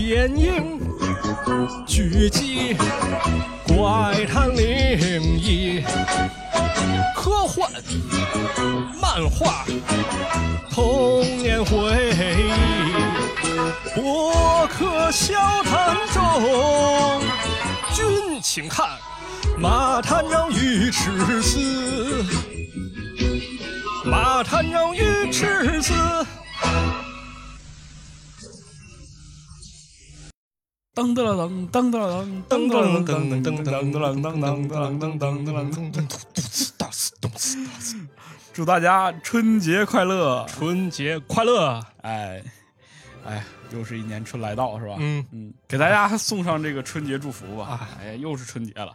电影、剧集、怪谈、灵异、科幻、漫画、童年回忆。博客小谈中，君请看《马探长与赤子》，马探长与赤子。噔噔噔噔噔噔噔噔噔噔噔噔噔噔噔噔噔噔噔，祝大家春节快乐！春节快乐！哎，哎，又是一年春来到，是吧？嗯嗯，给大家送上这个春节祝福吧。哎，又是春节了。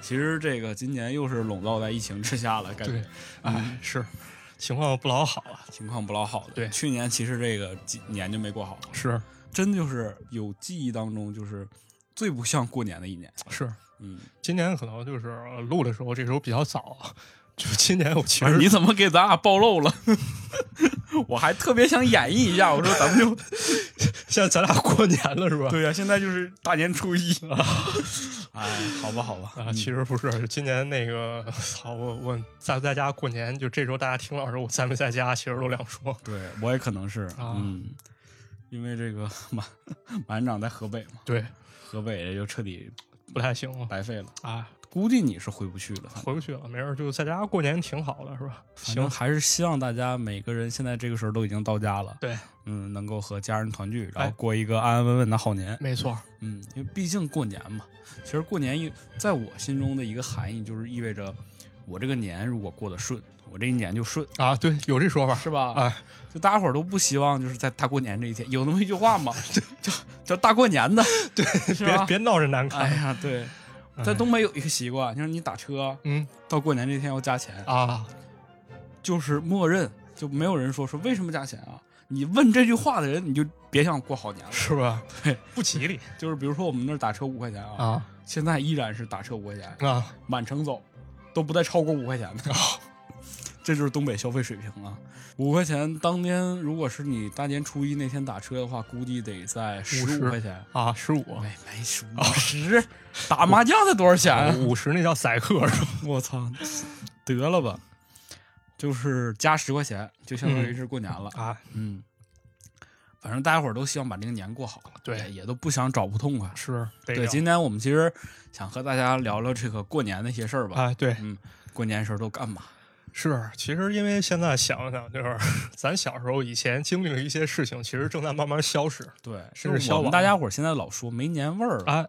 其实这个今年又是笼罩在疫情之下了，感觉，哎，是情况不老好啊。情况不老好的。对去年其实这个几年就没过好，是真就是有记忆当中就是最不像过年的一年。是，嗯，今年可能就是录的时候，这时候比较早啊。就今年我其实你怎么给咱俩暴露了？我还特别想演绎一下，我说咱们就 现在咱俩过年了是吧？对呀、现在就是大年初一 啊。哎，好吧，好吧，啊，其实不是，今年那个，操，我我在不在家过年，就这时候大家听到的时候，我在没在家，其实都两说。对我也可能是，啊嗯，因为这个 马马院长在河北嘛，对，河北也就彻底不太行了白费了。啊，估计你是回不去了，回不去了，没事儿，就在家过年挺好的，是吧？行，还是希望大家每个人现在这个时候都已经到家了，对，嗯，能够和家人团聚，然哎后过一个安安稳稳的好年。没错，嗯，因为毕竟过年嘛，其实过年一在我心中的一个含义就是意味着我这个年如果过得顺，我这一年就顺，啊，对，有这说法，是吧？哎，就大家伙儿都不希望就是在大过年这一天有那么一句话嘛，叫叫大过年的，对，是吧？别别闹着难 看，哎呀，对，在东北有一个习惯，就是你打车嗯到过年这天要加钱，啊，就是默认就没有人说说为什么加钱啊？你问这句话的人，你就别想过好年了。是吧？对，不吉利就是比如说我们那儿打车五块钱啊，啊现在依然是打车五块钱，啊，满城走都不带超过五块钱的。这就是东北消费水平啊！五块钱当天，如果是你大年初一那天打车的话，估计得在十50五块钱。啊，十五，没没十五十，打麻将才多少钱？啊五十那叫宰客是吧？我操，得了吧，就是加十块钱，就相当于是过年了。啊，嗯，反正大家伙儿都希望把这个年过好，对也也都不想找不痛快。是，得对，今天我们其实想和大家聊聊这个过年那些事儿吧。啊，对，嗯，过年时候都干嘛？是，其实因为现在想想，就是 咱小时候以前经历了一些事情，其实正在慢慢消失。对，甚至消亡大家伙儿现在老说没年味儿了，哎，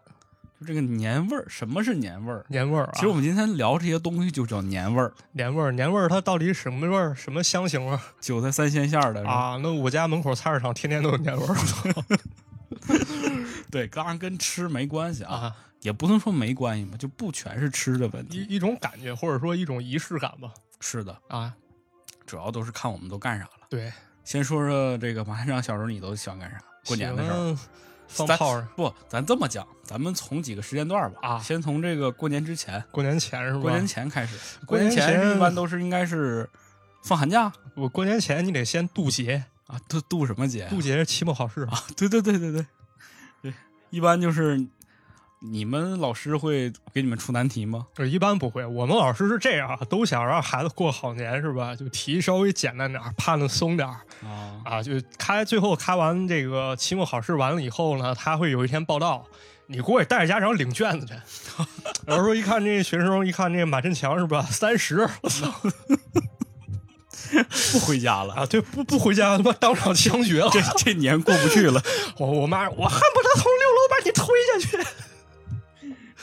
就这个年味儿，什么是年味儿？年味儿啊，其实我们今天聊这些东西就叫年味儿，年味儿，年味儿，它到底什么味儿？什么香型啊？韭菜三鲜馅儿的？啊，那我家门口菜市场天天都有年味儿 对，当然跟吃没关系啊，啊，也不能说没关系吧，就不全是吃的问题。一一种感觉，或者说一种仪式感吧。是的，啊，主要都是看我们都干啥了。对，先说说这个马县长小时候你都喜欢干啥？过年的时候。放炮儿，不，咱这么讲，咱们从几个时间段吧。啊先从这个过年之前，过年前是吧？过年前开始。过年前前一般都是应该是放寒假我过年前你得先渡劫，啊，渡渡什么节？渡劫是期末考试啊，对对对对对对，一般就是你们老师会给你们出难题吗？这一般不会，我们老师是这样啊，都想让孩子过好年是吧？就题稍微简单点儿，判的松点儿啊，啊。就开最后开完这个期末考试完了以后呢，他会有一天报道，你过去带着家长领卷子去。老师说一看这学生，一看这马振强是吧？三十，我 操不回家了，啊！对，不不回家，他妈当场枪决了。这这年过不去了，我我妈，我恨不得从六楼把你推下去。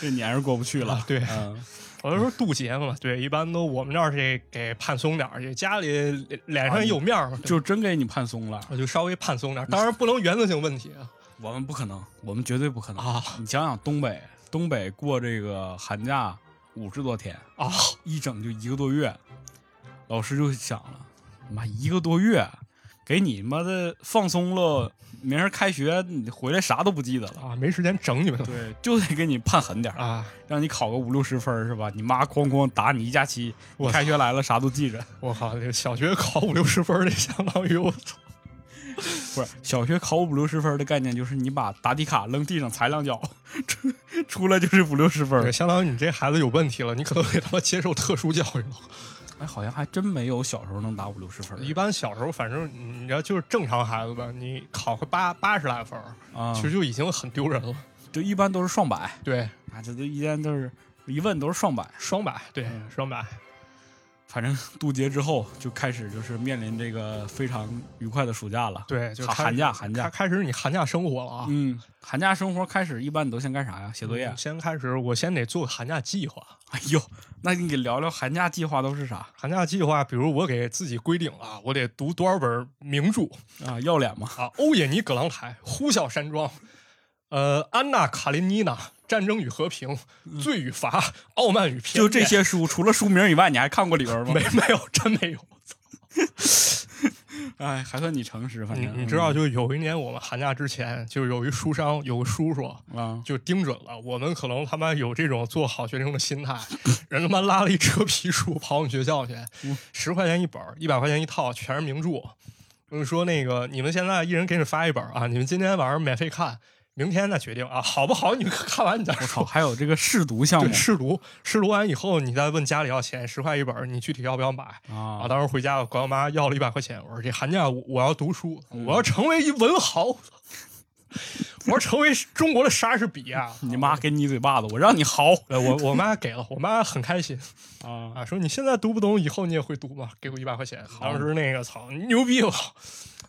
这年是过不去了。啊对嗯，我就说渡劫嘛，对，一般都我们这儿这给判松点儿，这家里脸上有面儿嘛，就真给你判松了。我就稍微判松点儿，当然不能原则性问题啊。我们不可能，我们绝对不可能啊！你想想东北，东北过这个寒假五十多天啊，一整就一个多月，老师就想了，妈一个多月，给你妈的放松了，明儿开学你回来啥都不记得了。啊，没时间整你们了对，就得给你判狠点儿，啊！让你考个五六十分儿是吧？你妈哐哐打你一假期，我开学来了啥都记着。我靠，这小学考五六十分儿，这相当于我操不是小学考五六十分的概念，就是你把答题卡扔地上踩两脚，出出来就是五六十分对，。相当于你这孩子有问题了，你可能给他妈接受特殊教育了。哎，好像还真没有小时候能打五六十分一般小时候，反正你知道，就是正常孩子吧，你考个八八十来分其实就已经很丢人了。就一般都是双百对，啊，这都一般都是一问都是双百。双百，对，嗯双百。反正渡劫之后就开始就是面临这个非常愉快的暑假了。对，就开寒寒假寒假开开始你寒假生活了啊。嗯，寒假生活开始，一般你都先干啥呀？写作业。嗯先开始，我先得做个寒假计划。哎呦，那你给聊聊寒假计划都是啥寒假计划，比如我给自己规定啊，我得读多少本名著啊？要脸吗？啊，《欧也尼·葛朗台》《呼啸山庄》，呃，《安娜·卡列尼娜》《战争与和平》《罪与罚》《傲慢与偏见》就这些书，除了书名以外，你还看过里边吗？没 没有，真没有。哎，还算你诚实，反正你你知道，就有一年我们寒假之前，就有一书商有个叔叔，啊，就盯准了我们可能他妈有这种做好学生的心态，人他妈拉了一车皮书跑我们学校去，十块钱一本，一百块钱一套，全是名著。就是说那个你们现在一人给你发一本啊，你们今天晚上免费看，明天再决定啊，好不好？你看完你再，说。还有这个试读项目对，试读，试读完以后，你再问家里要钱，十块一本，你具体要不要买？啊，啊，当时回家我管我妈要了一百块钱，我说这寒假我我要读书，嗯我要成为一文豪，我要成为中国的莎士比亚。你妈给你一嘴巴子，我让你豪呃，我我妈给了，我妈很开心啊！啊，说你现在读不懂，以后你也会读嘛，给我一百块钱。当时那个操，牛逼了，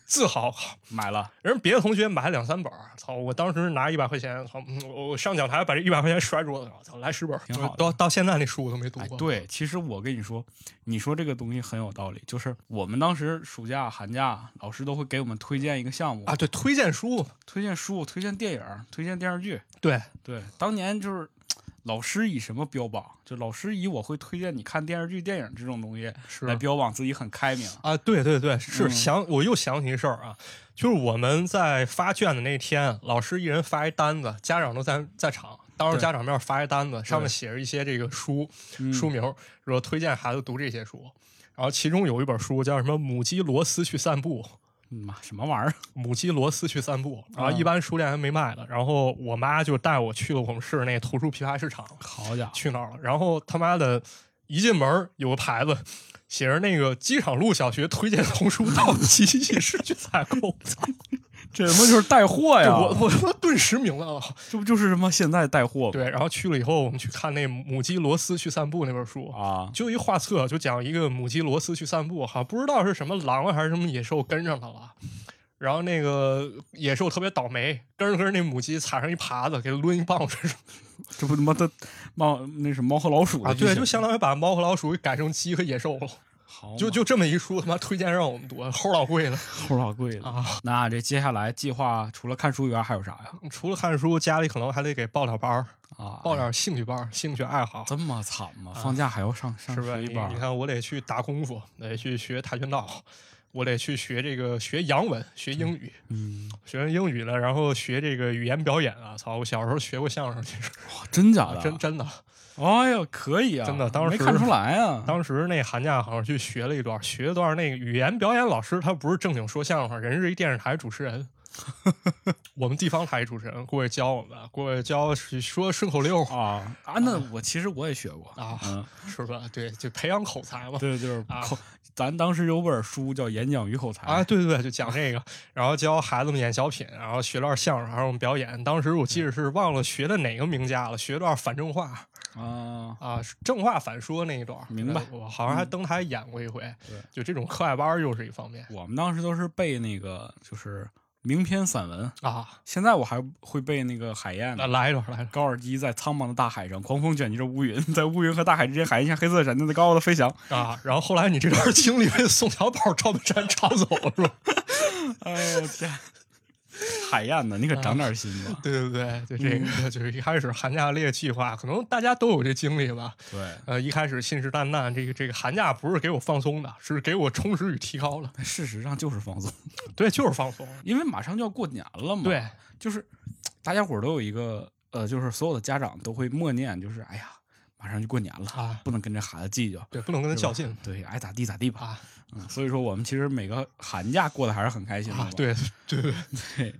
自豪。买了，人别的同学买两三本儿，操！我当时拿一百块钱，操！嗯我我上讲台把这一百块钱摔桌子上，操！来十本儿，挺好的到到现在那书我都没读哎，过。对，其实我跟你说，你说这个东西很有道理，就是我们当时暑假、寒假，老师都会给我们推荐一个项目，啊，对，推荐书，推荐书、推荐电影、推荐电视剧。对，对，当年就是老师以什么标榜？就老师以我会推荐你看电视剧、电影这种东西是来标榜自己很开明。啊，对对对，是嗯想我又想起一事儿啊，就是我们在发卷的那天，老师一人发一单子，家长都在在场，当着家长面发一单子，上面写着一些这个书嗯书名，说推荐孩子读这些书。然后其中有一本书叫什么《母鸡罗斯去散步》，嗯妈，什么玩意儿？母鸡罗斯去散步，然后啊一般书店还没卖的。然后我妈就带我去了我们市那图书批发市场，好家伙！去那儿了。然后他妈的，一进门有个牌子，写着那个机场路小学推荐童书到集集市去采购。操！这他妈就是带货呀！我我他妈顿时明白了。这不就是什么现在带货吗？对，然后去了以后，我们去看那母鸡罗斯去散步那本书。啊，就一画册，就讲一个母鸡罗斯去散步，好像不知道是什么狼啊还是什么野兽跟上它了，然后那个野兽特别倒霉，跟着跟着那母鸡踩上一耙子，给它抡一棒子这不他妈的猫那是猫和老鼠啊！对，就相当于把猫和老鼠给改成鸡和野兽了。好，就就这么一书，他妈推荐让我们读，齁老贵了 齁老贵了。啊！那这接下来计划除了看书以外还有啥呀？除了看书，家里可能还得给报点班儿，啊，报点兴趣班儿、兴趣爱好，这么惨吗？放假还要上上学一班你看，我得去打功夫，得去学跆拳道，我得去学这个学洋文、学英语，嗯，学完英语了，然后学这个语言表演啊！操，我小时候学过相声，其实哇，真假的？真真的。哎呦，可以啊！真的当时没看出来啊。当时那寒假好像去学了一段，学了段那个语言表演老师，他不是正经说相声，人是一电视台主持人。我们地方台主持人过去教我们，过去教说顺口溜啊啊，那我其实我也学过啊嗯，是吧？对，就培养口才嘛。对，就是啊口，咱当时有本书叫《演讲与口才》啊，对对对，就讲这个，然后教孩子们演小品，然后学段相声，然后我们表演。当时我记得是忘了学的哪个名家了，学段反正话啊，啊，正话反说那一段。明白我好像还登台演过一回。对就这种课外班又是一方面我们当时都是背那个就是名篇散文，啊。现在我还会背那个海燕那。来一段，来一段。高尔基在苍茫的大海上，狂风卷集着乌云，在乌云和大海之间，海燕像黑色的闪电在高高的飞翔。啊，然后后来你这段经历被宋小宝、赵本山抄走了，是吧？哎呦天！海燕呢？你可长点心吧。对 对对，就这个，就是一开始寒假列计划，可能大家都有这经历吧。对，呃，一开始信誓旦旦，这个这个寒假不是给我放松的，是给我充实与提高了。事实上就是放松，对，就是放松。因为马上就要过年了嘛。对，就是大家伙都有一个呃，就是所有的家长都会默念，就是哎呀，马马上就过年了啊不能跟这孩子计较，对，不能跟他较劲对，爱咋地咋地吧。啊嗯，所以说我们其实每个寒假过得还是很开心的。，啊对对对 对，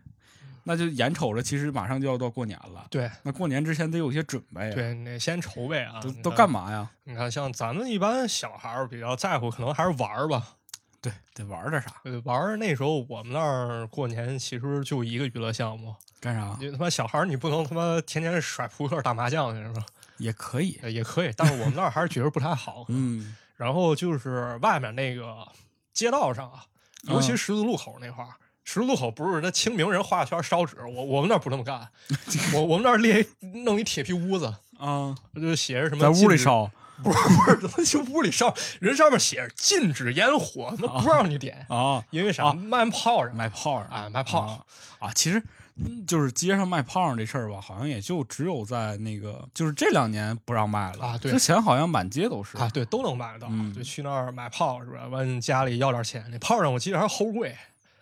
那就眼瞅着其实马上就要到过年了，对那过年之前得有些准备，，对，你得先筹备啊，都都干嘛呀？你看，像咱们一般小孩儿比较在乎，可能还是玩儿吧。对，得玩点啥？呃，玩那时候我们那儿过年其实就一个娱乐项目，干啥你他妈小孩儿你不能他妈天天甩扑克打麻将去是吧？也可以。呃也可以，但是我们那儿还是觉得不太好。嗯，然后就是外面那个街道上啊，尤其嗯十字路口那块儿。十字路口不是那清明人画一圈烧纸，我我们那儿不这么干，我我们那儿列一弄一铁皮屋子，啊，就写着什么在屋里烧 不是不是，怎么就屋里烧？人上面写着禁止烟火，那不让你点，啊，因为啥？啊卖炮仗卖炮仗啊，卖炮啊啊，其实。嗯就是街上卖炮仗这事儿吧，好像也就只有在那个，就是这两年不让卖了啊对之前好像满街都是啊，对，都能买得到。嗯就去那儿买炮是吧？问家里要点钱，那炮仗我记得还齁贵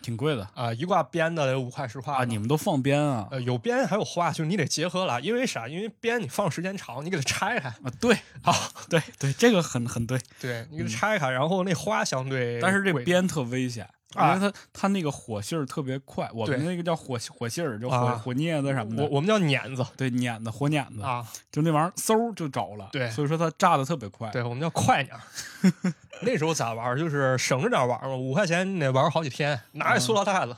挺贵的啊，一挂鞭的得五块十块啊。你们都放鞭啊？呃有鞭还有花，就是你得结合了，因为啥？因为鞭你放时间长，你给它拆开啊，对啊，对对，这个很很对。对你给它拆开，然后那花相对但是这鞭特危险，因啊为它它那个火信儿特别快，我们那个叫火火信儿，就火、啊火镊子什么的。我我们叫碾子对碾子火碾子，啊，就那玩意儿嗖就着了。对所以说它炸的特别快。对我们叫快点儿。那时候咋玩儿？就是省着点玩儿嘛，五块钱你得玩好几天，拿一塑料袋子，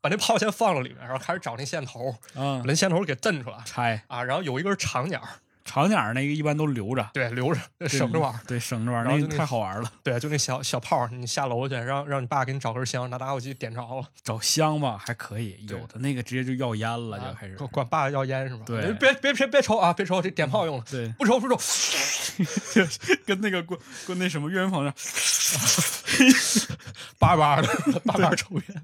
把那炮先放到里面，然后开始找那线头，嗯把，那线头给震出来拆啊，然后有一根长点儿，长点儿那个一般都留着，对，留着省着玩儿。对，省着玩儿，那个然后就太好玩了。对，就那小小炮儿，你下楼去，让让你爸给你找根香，拿打火机点着了，找香吧还可以，有的那个直接就要烟了，就啊开始。管管爸要烟是吧？对别别别别抽啊，别抽，这点炮用了，对，不抽不抽，跟那个跟跟那什么岳云鹏似 叭叭的 叭叭抽烟。的，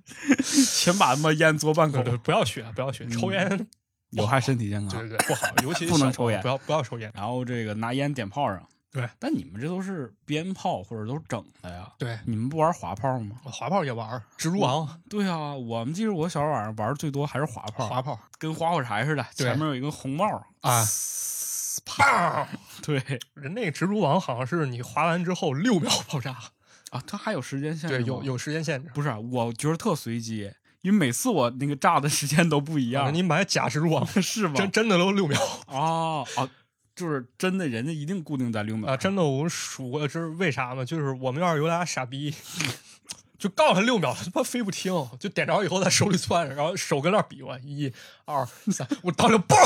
全把他妈烟嘬半口不要学，不要学，抽烟有害身体健康。对对对不好，尤 其小不能抽烟不要不要抽烟。然后这个拿烟点炮上，对，但你们这都是鞭炮或者都是整的呀？对，你们不玩滑炮吗？滑炮也玩，蜘蛛王对啊，我们记得我小时候晚上玩的最多还是滑炮，滑炮跟划火柴似的，前面有一个红帽儿。啊，砰！对 人那个蜘蛛王好像是你滑完之后六秒爆炸，啊，它还有时间限制对，有有时间限制。不是啊，我觉得特随机，因为每次我那个炸的时间都不一样。你买假蜘蛛网，是吗？真真的都六秒啊 啊，就是真的，人家一定固定在六秒啊！真的，我数过，这是为啥吗？就是我们院儿有俩傻逼，就告诉他六秒，他他妈非不听，就点着以后在手里攥着，然后手跟那比划，一二三，我当时嘣，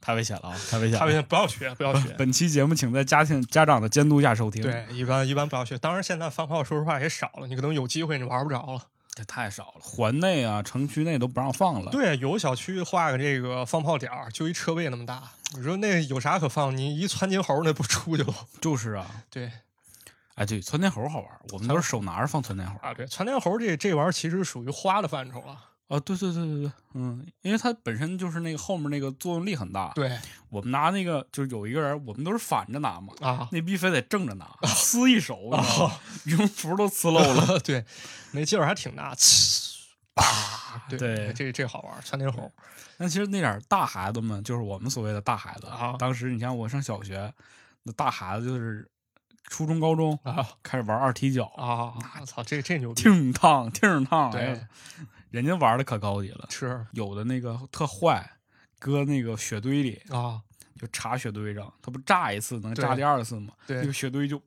太危险了啊！太危险了！他们不要学，不要学。本期节目请在家庭家长的监督下收听。，对，一般一般不要学。当然，现在放炮说实话也少了，你可能有机会你玩不着了。这太少了，环内啊、城区内都不让放了。对，有小区画个这个放炮点儿，就一车位那么大，你说那有啥可放？你一窜金猴那不出去了？就是啊，对哎，对，窜天猴好玩，我们都是手拿着放窜天猴。啊，对，窜天猴这这玩意儿其实属于花的范畴了。啊，对对对对对，嗯，因为它本身就是那个后面那个作用力很大。对我们拿那个就是有一个人，我们都是反着拿嘛，啊，那逼非得正着拿，撕一手，你知道吗羽绒服都撕漏了。对，那劲儿还挺大，呲叭，对对这这好玩儿，窜天猴那其实那点儿大孩子们，就是我们所谓的大孩子啊当时你像我上小学，那大孩子就是初中、高中啊开始玩二踢脚，啊！我操，这这牛逼！挺烫挺烫，哎对呀，人家玩的可高级了。是有的那个特坏，搁那个雪堆里，啊，就插雪堆上，它不炸一次能炸第二次吗？对那个雪堆就，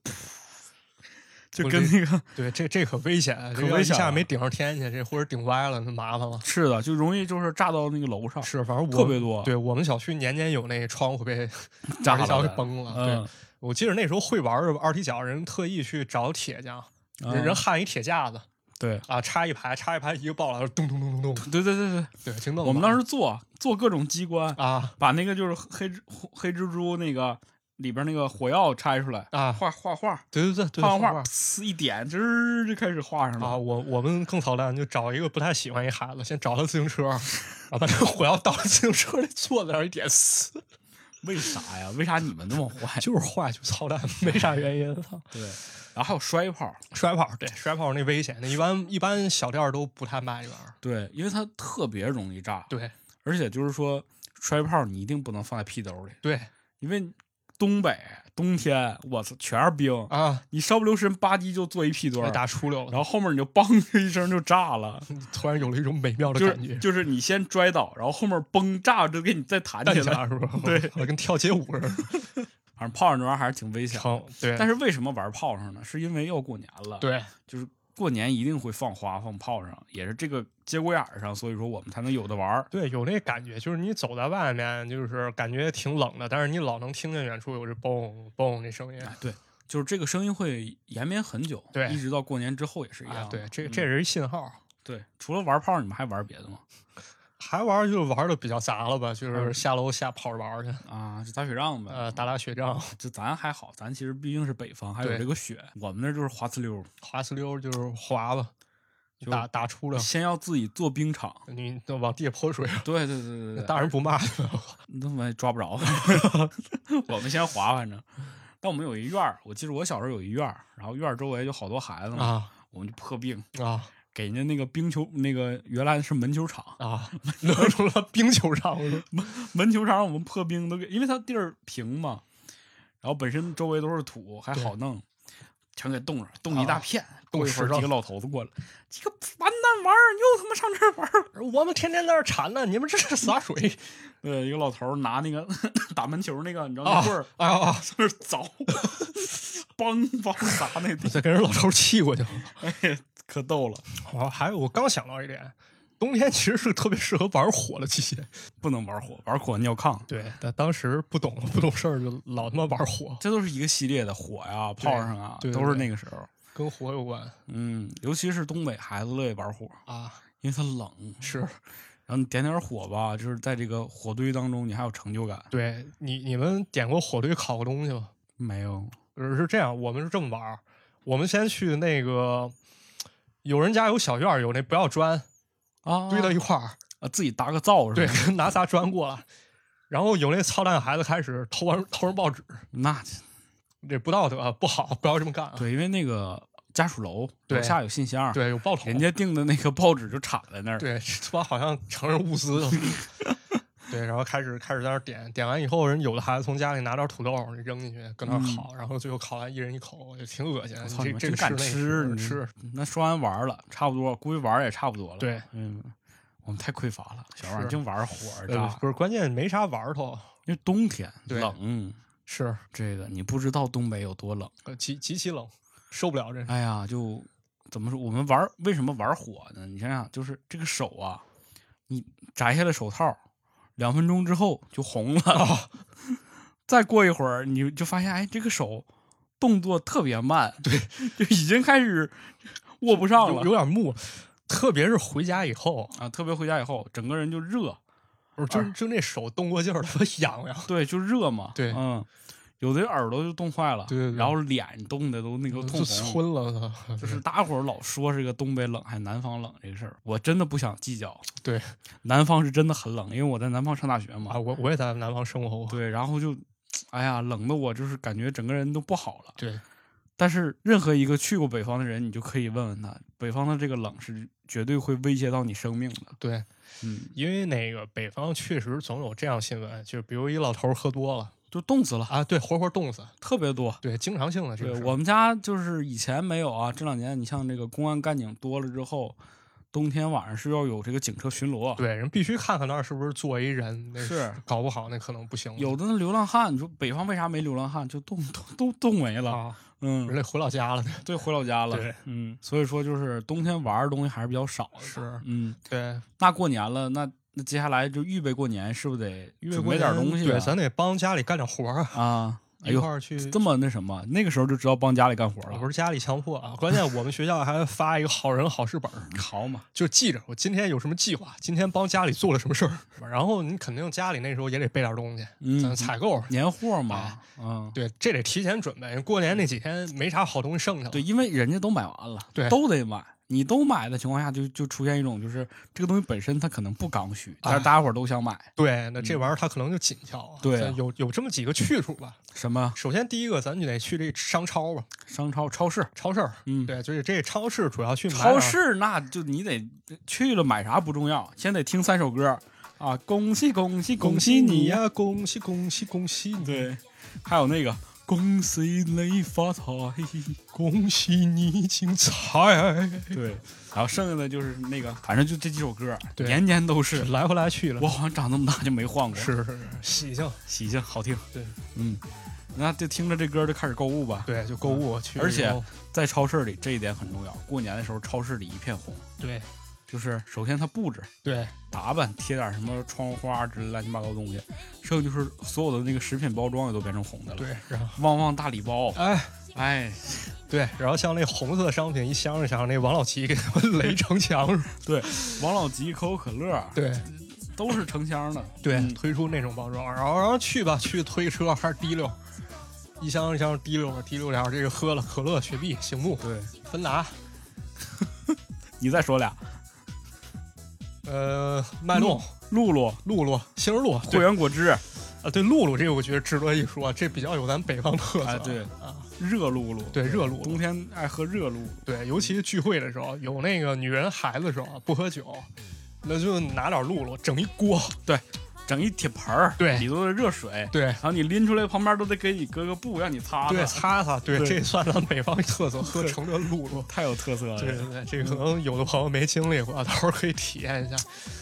就跟那个对，这这可危险，可危险一下没顶上天去，这或者顶歪了，那麻烦了。是的，就容易就是炸到那个楼上，是，反正我特别多对我们小区年年有那窗户被炸了二踢脚给崩了。嗯对，我记得那时候会玩的二踢脚人特意去找铁匠，人嗯人焊一铁架子对。啊，插一排，插一排一个爆了，咚咚咚咚咚，对对对对，对，就弄。我们当时做做各种机关，啊。把那个就是黑蜘黑蜘蛛那个里边那个火药拆出来，啊，画画画，对对对对，画完画画，呲一点，吱就开始画上了。啊，我我们更操蛋，就找一个不太喜欢一孩子，先找他自行车，然后把那个火药倒在自行车里，坐在那儿一点，呲，为啥呀？为啥你们那么坏？就是坏，就操蛋，没啥原因。操 对，然后还有摔炮，摔炮，对，摔炮那危险，那一般一般小店都不太卖这玩意儿。对，因为它特别容易炸，对。而且就是说摔炮你一定不能放在屁兜里，对。因为东北冬天，我操，全是冰啊！你稍不留神，吧唧就坐一屁墩儿，打出溜了，然后后面你就嘣的一声就炸了，突然有了一种美妙的感觉。就是你先摔倒，然后后面嘣炸就给你再弹起来，是吧？对，跟跳街舞似的。反正炮上这玩意儿还是挺危险。对，但是为什么玩炮上呢？是因为要过年了。对，就是过年一定会放花放炮上，也是这个节骨眼上，所以说我们才能有的玩儿。对，有那感觉，就是你走在外面，就是感觉挺冷的，但是你老能听见远处有这嘣嘣这声音。对，就是这个声音会延绵很久，对，一直到过年之后也是一样。对，这这是一信号。对，除了玩炮，你们还玩别的吗？还玩就玩的比较杂了吧，就是下楼下跑着玩去 啊，就打雪仗呗。呃，打打雪仗。就咱还好，咱其实毕竟是北方，还有这个雪。我们那就是滑呲溜，滑呲溜就是滑吧，打打出了。先要自己做冰场，你都往地下泼水。对对对对对，大人不骂，那么抓不着。我们先滑，反正。但我们有一院儿，我记得我小时候有一院儿，然后院儿周围就好多孩子嘛，我们就破冰啊。给人家那个冰球，那个原来是门球场啊，弄成了冰球场。门门球场我们破冰都给，因为它地儿平嘛，然后本身周围都是土，还好弄，全给冻上，冻一大片。冻一会儿几个老头子过来，几个完蛋玩意儿又他妈上这儿玩我们天天在这铲呢，你们这是洒水。对，一个老头拿那个 打门球那个，你知道那棍儿啊，在那凿，梆梆砸那地，再给人老头气过去了。哎。可逗了！我，还有我刚想到一点，冬天其实是特别适合玩火的季节，不能玩火，玩火尿炕。对，但当时不懂不懂事儿，就老他妈玩火。这都是一个系列的火呀，炮上啊，都是那个时候跟火有关。嗯，尤其是东北孩子乐意玩火啊，因为它冷。是，然后你点点火吧，就是在这个火堆当中，你还有成就感。对你，你们点过火堆烤过东西吗？没有，是这样，我们是这么玩我们先去那个。有人家有小院有那不要砖啊，堆到一块儿啊，自己搭个灶是吧？对，拿仨砖过来，然后有那操蛋孩子开始偷玩偷人报纸，那这不道德，不好，不要这么干。对，因为那个家属楼楼下有信箱，对，有报人家订的那个报纸就插在那儿，对，他妈好像承认物资 了。对，然后开始开始在那点，点完以后，人有的孩子从家里拿点土豆扔进去，搁那烤，然后最后烤完一人一口，也挺恶心。操你这个敢吃？你吃？那说完玩了，差不多，估计玩也差不多了。对，嗯，我们太匮乏了，小玩意儿净玩火，不是关键没啥玩头，因为冬天冷，是这个你不知道东北有多冷，极极其冷，受不了这。哎呀，就怎么说？我们玩为什么玩火呢？你想想，就是这个手啊，你摘下来手套。两分钟之后就红了，再过一会儿你就发现，哎，这个手动作特别慢，对，就已经开始握不上了，有点木。特别是回家以后啊，特别回家以后，整个人就热，就就那手动过劲儿，特别痒痒。对，就热嘛。对，嗯。有的耳朵就冻坏了，对，然后脸冻的都那个通红了。就是大伙儿老说这个东北冷还是南方冷这个事儿，我真的不想计较。对，南方是真的很冷，因为我在南方上大学嘛。啊，我我也在南方生活过。对，然后就，哎呀，冷的我就是感觉整个人都不好了。对，但是任何一个去过北方的人，你就可以问问他，北方的这个冷是绝对会威胁到你生命的。对，嗯，因为那个北方确实总有这样新闻，就比如一老头喝多了。就冻死了啊！对，活活冻死，特别多。对，经常性的这个。我们家就是以前没有啊，这两年你像这个公安干警多了之后，冬天晚上是要有这个警车巡逻。对，人必须看看那儿是不是坐一人。是，搞不好那可能不行。有的那流浪汉，你说北方为啥没流浪汉？就冻都都冻没了。嗯，人家回老家了。对，回老家了。对，嗯，所以说就是冬天玩的东西还是比较少。是，嗯，对。那过年了，那。那接下来就预备过年，是不是得准备点东西？对，咱得帮家里干点活啊！啊，一块儿去这么那什么？那个时候就知道帮家里干活了。不是家里强迫啊！关键我们学校还发一个好人好事本，好嘛，就记着我今天有什么计划，今天帮家里做了什么事儿。然后你肯定家里那时候也得备点东西，嗯，采购年货嘛，嗯，对，这得提前准备。过年那几天没啥好东西剩下，对，因为人家都买完了，对，都得买。你都买的情况下，就就出现一种，就是这个东西本身它可能不刚需，但是大家伙都想买。对，那这玩意儿它可能就紧俏。对，有有这么几个去处吧。什么？首先第一个，咱就得去这商超吧。商超、超市、超市。嗯，对，就是这超市主要去。超市那就你得去了买啥不重要，先得听三首歌。啊，恭喜恭喜恭喜你呀！呀，恭喜恭喜恭喜你！对，还有那个恭喜你发财，恭喜你精彩！对，然后剩下的就是那个，反正就这几首歌，对。年年都是。来回来去了。我，好像长这么大就没换过，是是是，喜庆，喜庆好听。对，嗯，那就听着这歌就开始购物吧。对，就购物去，而且在超市里这一点很重要，过年的时候超市里一片红，对就是首先它布置、对打扮，贴点什么窗花之类乱七八糟东西，剩下就是所有的那个食品包装也都变成红的了。对，然后旺旺大礼包，哎。哎，对，然后像那红色的商品一箱一箱，那王老吉给他们垒成墙，对，王老吉、可口可乐，对都是成箱的。对，嗯推出那种包装，然后然后去吧，去推车还是滴溜，一箱一箱滴溜滴溜点儿这个喝了可乐、雪碧、醒目、对，芬达，你再说俩，呃，脉动、露露、露露、杏仁露，汇源果汁，啊，对露露这个我觉得值得一说，这比较有咱北方特色，哎对啊，热露露，对热露露冬天爱喝热露露。对，尤其是聚会的时候，有那个女人孩子的时候不喝酒，那就拿点露露整一锅，整一铁盆儿，对里头的热水，对。然后你拎出来，旁边都得给你搁个布让你擦对，擦，擦擦，对，对这算咱北方特色，喝成这露露。太有特色了，对对对，这个可能有的朋友没经历过，到时候可以体验一下。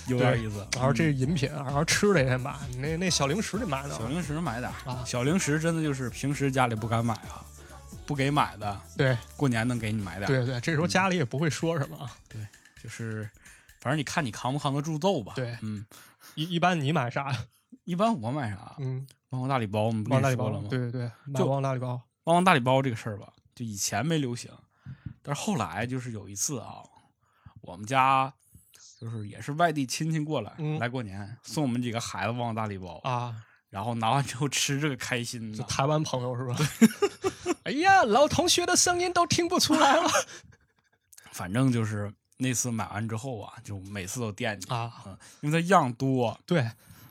有点意思。然后这是饮品，然后吃的也得买，那那小零食得买点小。零食买点啊小零食真的就是平时家里不敢买啊，不给买的，对过年能给你买点。对对，这时候家里也不会说什么啊。就是反正你看你扛不扛得住揍吧。对嗯，一一般你买啥？一般我买啥？嗯，旺旺大礼包，我们不旺大礼包了吗？，对对对，买就旺大礼包。旺旺大礼包这个事儿吧，就以前没流行，但是后来就是有一次啊，我们家就是也是外地亲戚过来、嗯来过年，送我们几个孩子旺旺大礼包，啊，然后拿完之后吃这个开心。就台湾朋友是吧？哎呀，老同学的声音都听不出来了反正就是那次买完之后啊，就每次都惦记啊！嗯，因为它样多对，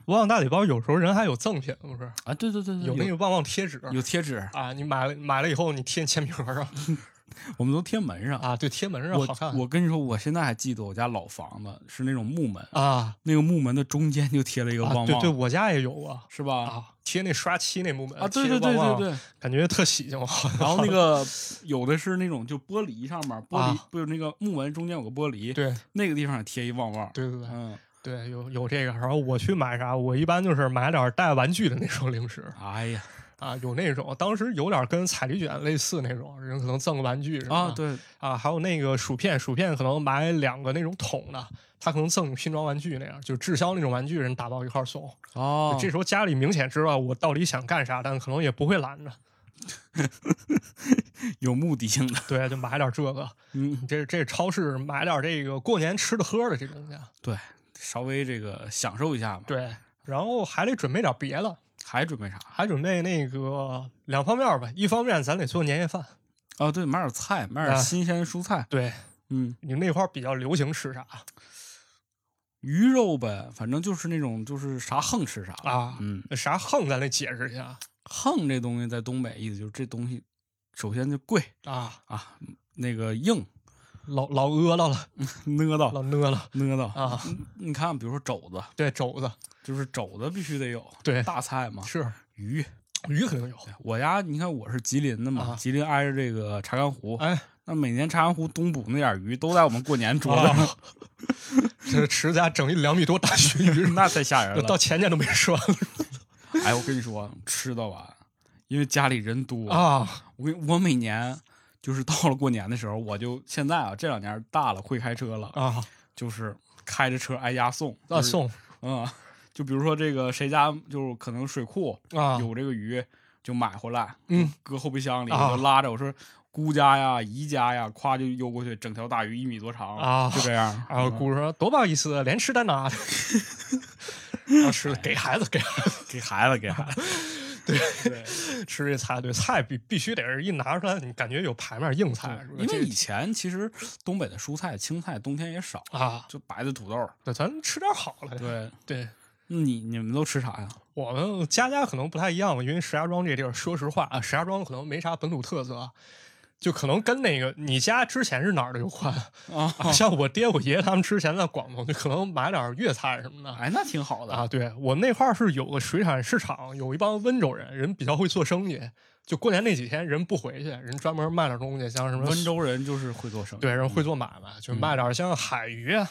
旺旺大礼包有时候人还有赠品，不是？啊，对对对对，有那个旺旺贴纸有贴纸，啊，你买了买了以后，你贴签名上 我们都贴门上。啊，对，贴门上好看我我跟你说，我现在还记得我家老房子是那种木门，啊那个木门的中间就贴了一个啊，旺旺，对对，我家也有啊是吧？啊，贴那刷漆那木门啊，对贴对对对对。感觉特喜庆。然后那 个有的是那种就玻璃上面玻璃啊不是那个木门中间有个玻璃，对那个地方也贴一旺旺。对对对嗯，对，有有这个。然后我去买啥，我一般就是买点带玩具的那种零食哎呀啊，有那种当时有点跟彩礼卷类似那种，人可能赠个玩具什么啊，的对，啊，还有那个薯片，薯片可能买两个那种桶的，他可能赠拼装玩具那样，就滞销那种玩具，人打包一块送。哦，这时候家里明显知道我到底想干啥，但可能也不会拦着，有目的性的。对，就买点这个。嗯，这这超市买点这个过年吃的喝的这东西啊，对，稍微这个享受一下嘛。，对，然后还得准备点别的，还准备啥？还准备那个两方面吧，一方面咱得做年夜饭，哦，对，买点菜，买点啊新鲜蔬菜。对嗯，你那块儿比较流行吃啥鱼肉呗，反正就是那种就是啥横吃啥。啊？嗯，啥横咱得解释一下横这东西在东北意思就是这东西首先就贵啊，啊，那个硬老老饿了了，呢叨老饿了。呢到。啊，你看，比如说肘子，对肘子，就是肘子必须得有，对。大菜嘛，是。鱼。鱼肯定有，我家你看我是吉林的嘛，啊吉林挨着这个查干湖，哎，那每年查干湖东捕那点鱼都在我们过年桌子上，啊，这吃家整一两米多大鲟鱼，那太吓人了到。前年都没吃完哎，我跟你说，吃的完，因为家里人多，啊。我我每年就是到了过年的时候，我就现在啊这两年大了会开车了，啊就是开着车挨家送，啊就是送嗯，就比如说这个谁家就是可能水库啊有这个鱼，就买回来，嗯，搁后备箱里，啊我就拉着我说姑家呀、姨家呀，夸就邮过去，整条大鱼一米多长啊就这样。然后嗯姑说多不好意思，连吃带拿的，然后吃给孩子给孩子给孩子给孩子，对 对，吃这菜，对菜必必须得是一拿出来，你感觉有牌面硬菜，因为以前其实东北的蔬菜、青菜冬天也少，啊，就白的土豆。对，咱吃点好了。对，对，你你们都吃啥呀？我们家家可能不太一样吧，因为石家庄这地儿，说实话啊，石家庄可能没啥本土特色。就可能跟那个你家之前是哪儿的有关。啊，啊，像我爹我爷爷他们之前在广东，就可能买点粤菜什么的。哎，那挺好的啊，对我那块儿是有个水产市场，有一帮温州人，人比较会做生意。就过年那几天，人不回去，人专门卖点东西，像什么温州人就是会做生意，对，人会做买卖，就卖点像海鱼啊，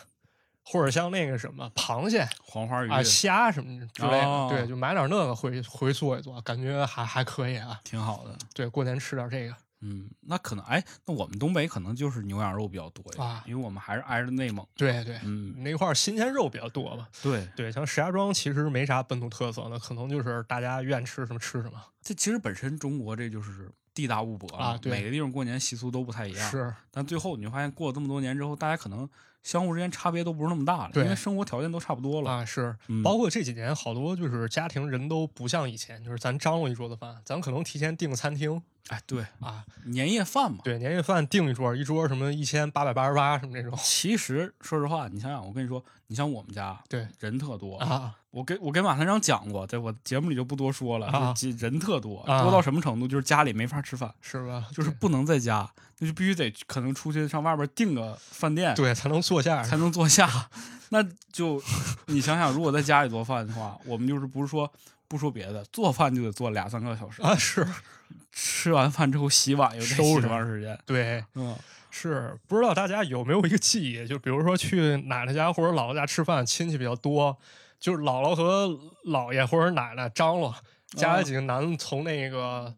或者像那个什么螃蟹黄花鱼啊、虾什么之类的。哦对，就买点那个回回做一做，感觉还还可以啊。挺好的。对，过年吃点这个嗯，那可能哎，那我们东北可能就是牛羊肉比较多一点，啊因为我们还是挨着内蒙。对对，嗯，那块儿新鲜肉比较多嘛。对，对，像石家庄其实没啥本土特色的，可能就是大家愿吃什么吃什么。这其实本身中国这就是地大物博啊对每个地方过年习俗都不太一样。是，但最后你就发现，过了这么多年之后，大家可能相互之间差别都不是那么大了，对因为生活条件都差不多了。啊，是，嗯包括这几年好多就是家庭人都不像以前，就是咱张罗一桌子饭，咱可能提前订个餐厅哎，对，啊，年夜饭嘛。对，年夜饭订一桌，一桌什么一千八百八十八什么那种 其实说实话，你想想，我跟你说，你像我们家，对人特多。啊我跟我跟马团长讲过，在我节目里就不多说了，啊就是人特多，啊多到什么程度？就是家里没法吃饭，是吧？就是不能在家，那就必须得可能出去上外边订个饭店，对才能坐下才能坐下。那就你想想，如果在家里做饭的话，我们就是不是说不说别的，做饭就得做俩三个小时，啊，是吃完饭之后洗碗又得收拾洗多长时间？对。嗯，是不知道大家有没有一个记忆，就比如说去奶奶家或者姥姥家吃饭，亲戚比较多，就是姥姥和姥爷或者奶奶张罗，家里几个男的从那个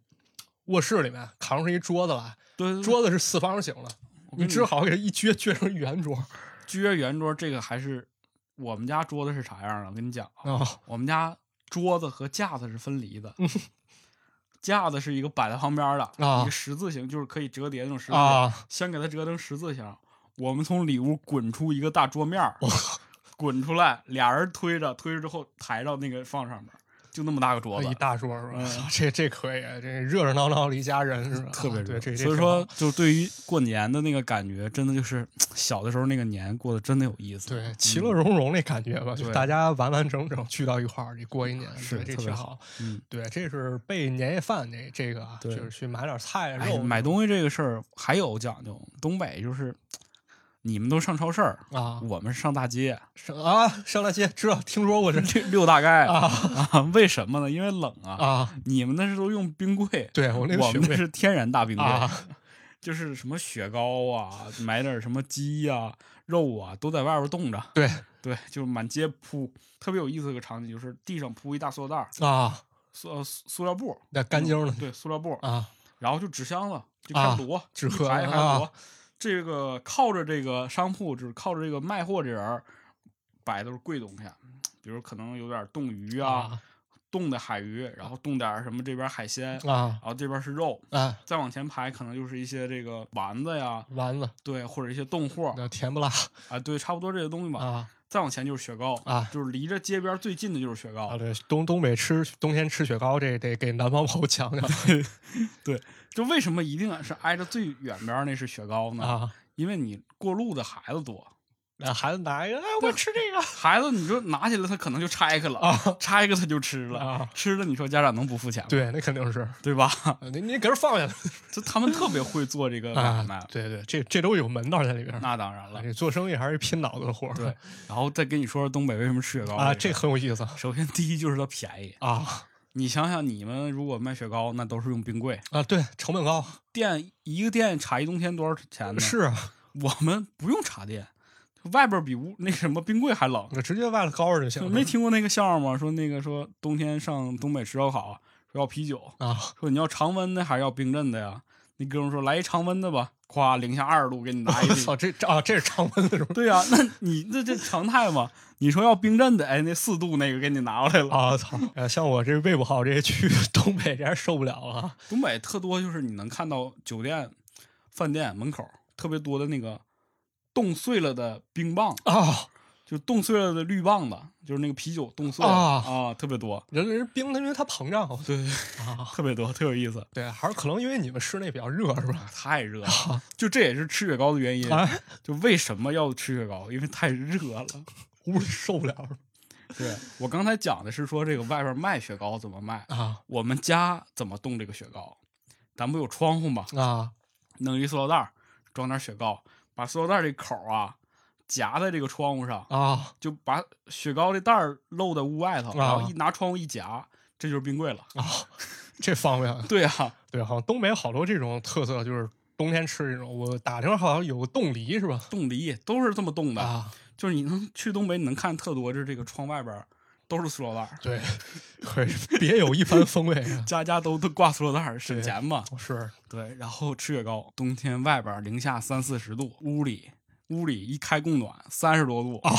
卧室里面扛出一桌子来，对对对，桌子是四方形的，你只好给它一撅撅成圆桌撅圆桌这个还是我们家桌子是啥样的？我跟你讲啊，啊我们家桌子和架子是分离的，架子是一个摆在旁边的，啊一个十字形，就是可以折叠那种十字形，啊先给它折成十字形。我们从里屋滚出一个大桌面儿，滚出来，俩人推着，推着之后抬到那个放上面，就那么大个桌子一，大桌是吧？嗯 这这可以，这热热闹闹的一家人是吧？特别热。啊对，所以说，就对于过年的那个感觉，真的就是 小的时候那个年过得真的有意思。对其乐融融那感觉吧，就大家完完整整聚到一块儿，你过一年，是这特别好挺好。嗯，对，这是备年夜饭这这个啊，就是去买点菜哎，肉买东西这个事儿还有讲究，东北就是你们都上超市儿，啊我们上大街，上啊上大街，知道听说过这六六大街啊啊？为什么呢？因为冷啊。啊，你们那是都用冰柜，对我那我们那是天然大冰柜，啊就是什么雪糕啊，买点什么鸡呀、肉啊，都在外边冻着。对 对，就满街铺，特别有意思的一个场景，就是地上铺一大塑料袋儿，啊，塑呃塑塑料布，那干净的对，塑料布，啊然后就纸箱子，就啊开始摞，一纸盒排一排啊摞。这个靠着这个商铺，就是靠着这个卖货这人儿，摆都是贵东西，比如可能有点冻鱼啊，啊冻的海鱼，然后冻点儿什么这边海鲜，啊然后这边是肉，啊再往前排可能就是一些这个丸子呀，丸子对，或者一些冻货那甜不辣啊，对，差不多这些东西吧。啊再往前就是雪糕啊就是离着街边最近的就是雪糕。啊！对，东东北吃冬天吃雪糕，这得给南方朋友讲讲 就为什么一定是挨着最远边儿那是雪糕呢？啊。因为你过路的孩子多，那孩子拿一个，哎，我吃这个孩子你说拿起来他可能就拆开了，啊拆开他就吃了，啊！吃了你说家长能不付钱吗？对，那肯定是，对吧？你你给人放下来 就他们特别会做这个买啊卖，！对对，这这都有门道在里边。那当然了做生意还是拼脑子的活儿。对，然后再跟你说说东北为什么吃雪糕啊，这很有意思首先第一就是它便宜，啊你想想你们如果卖雪糕，那都是用冰柜，啊！对，成本高店一个店插一冬天多少钱呢？是啊，我们不用茶店，外边比屋那什么冰柜还冷。直接外头高着就行了。没听过那个笑话吗？说那个说冬天上东北吃烧烤，说要啤酒，啊说你要常温的还是要冰镇的呀？那哥们说来一常温的吧，夸零下二十度给你拿一。操，这这啊，这是常温的是吧？对呀、那你那这常态嘛？你说要冰镇的，哎，那四度那个给你拿过来了。啊操！呃，像我这胃不好，这去东北这还受不了了东北特多就是你能看到酒店、饭店门口特别多的那个冻碎了的冰棒，啊！就冻碎了的绿棒子，就是那个啤酒冻碎了啊啊，特别多。人人冰，因为它膨胀对对对，啊。特别多，特有意思。对，还是可能因为你们室内比较热是吧？太热了，就这也是吃雪糕的原因。啊，就为什么要吃雪糕？因为太热了。屋里受不了对我刚才讲的是说这个外边卖雪糕怎么卖，啊我们家怎么冻这个雪糕？咱不有窗户吗？啊弄一塑料袋儿装点雪糕，把塑料袋这口啊夹在这个窗户上，啊就把雪糕的袋儿露在屋外头，然后一拿窗户一夹，这就是冰柜了。啊，这方便。对啊，对，好像东北好多这种特色，就是冬天吃这种。我打听好像有个冻梨是吧？冻梨都是这么冻的，啊，就是你能去东北，你能看特多，就是这个窗外边都是塑料袋儿，对，别有一番风味啊。家家都都挂塑料袋儿，省钱嘛。是对，然后吃雪糕，冬天外边零下三四十度，屋里屋里一开供暖三十多度啊，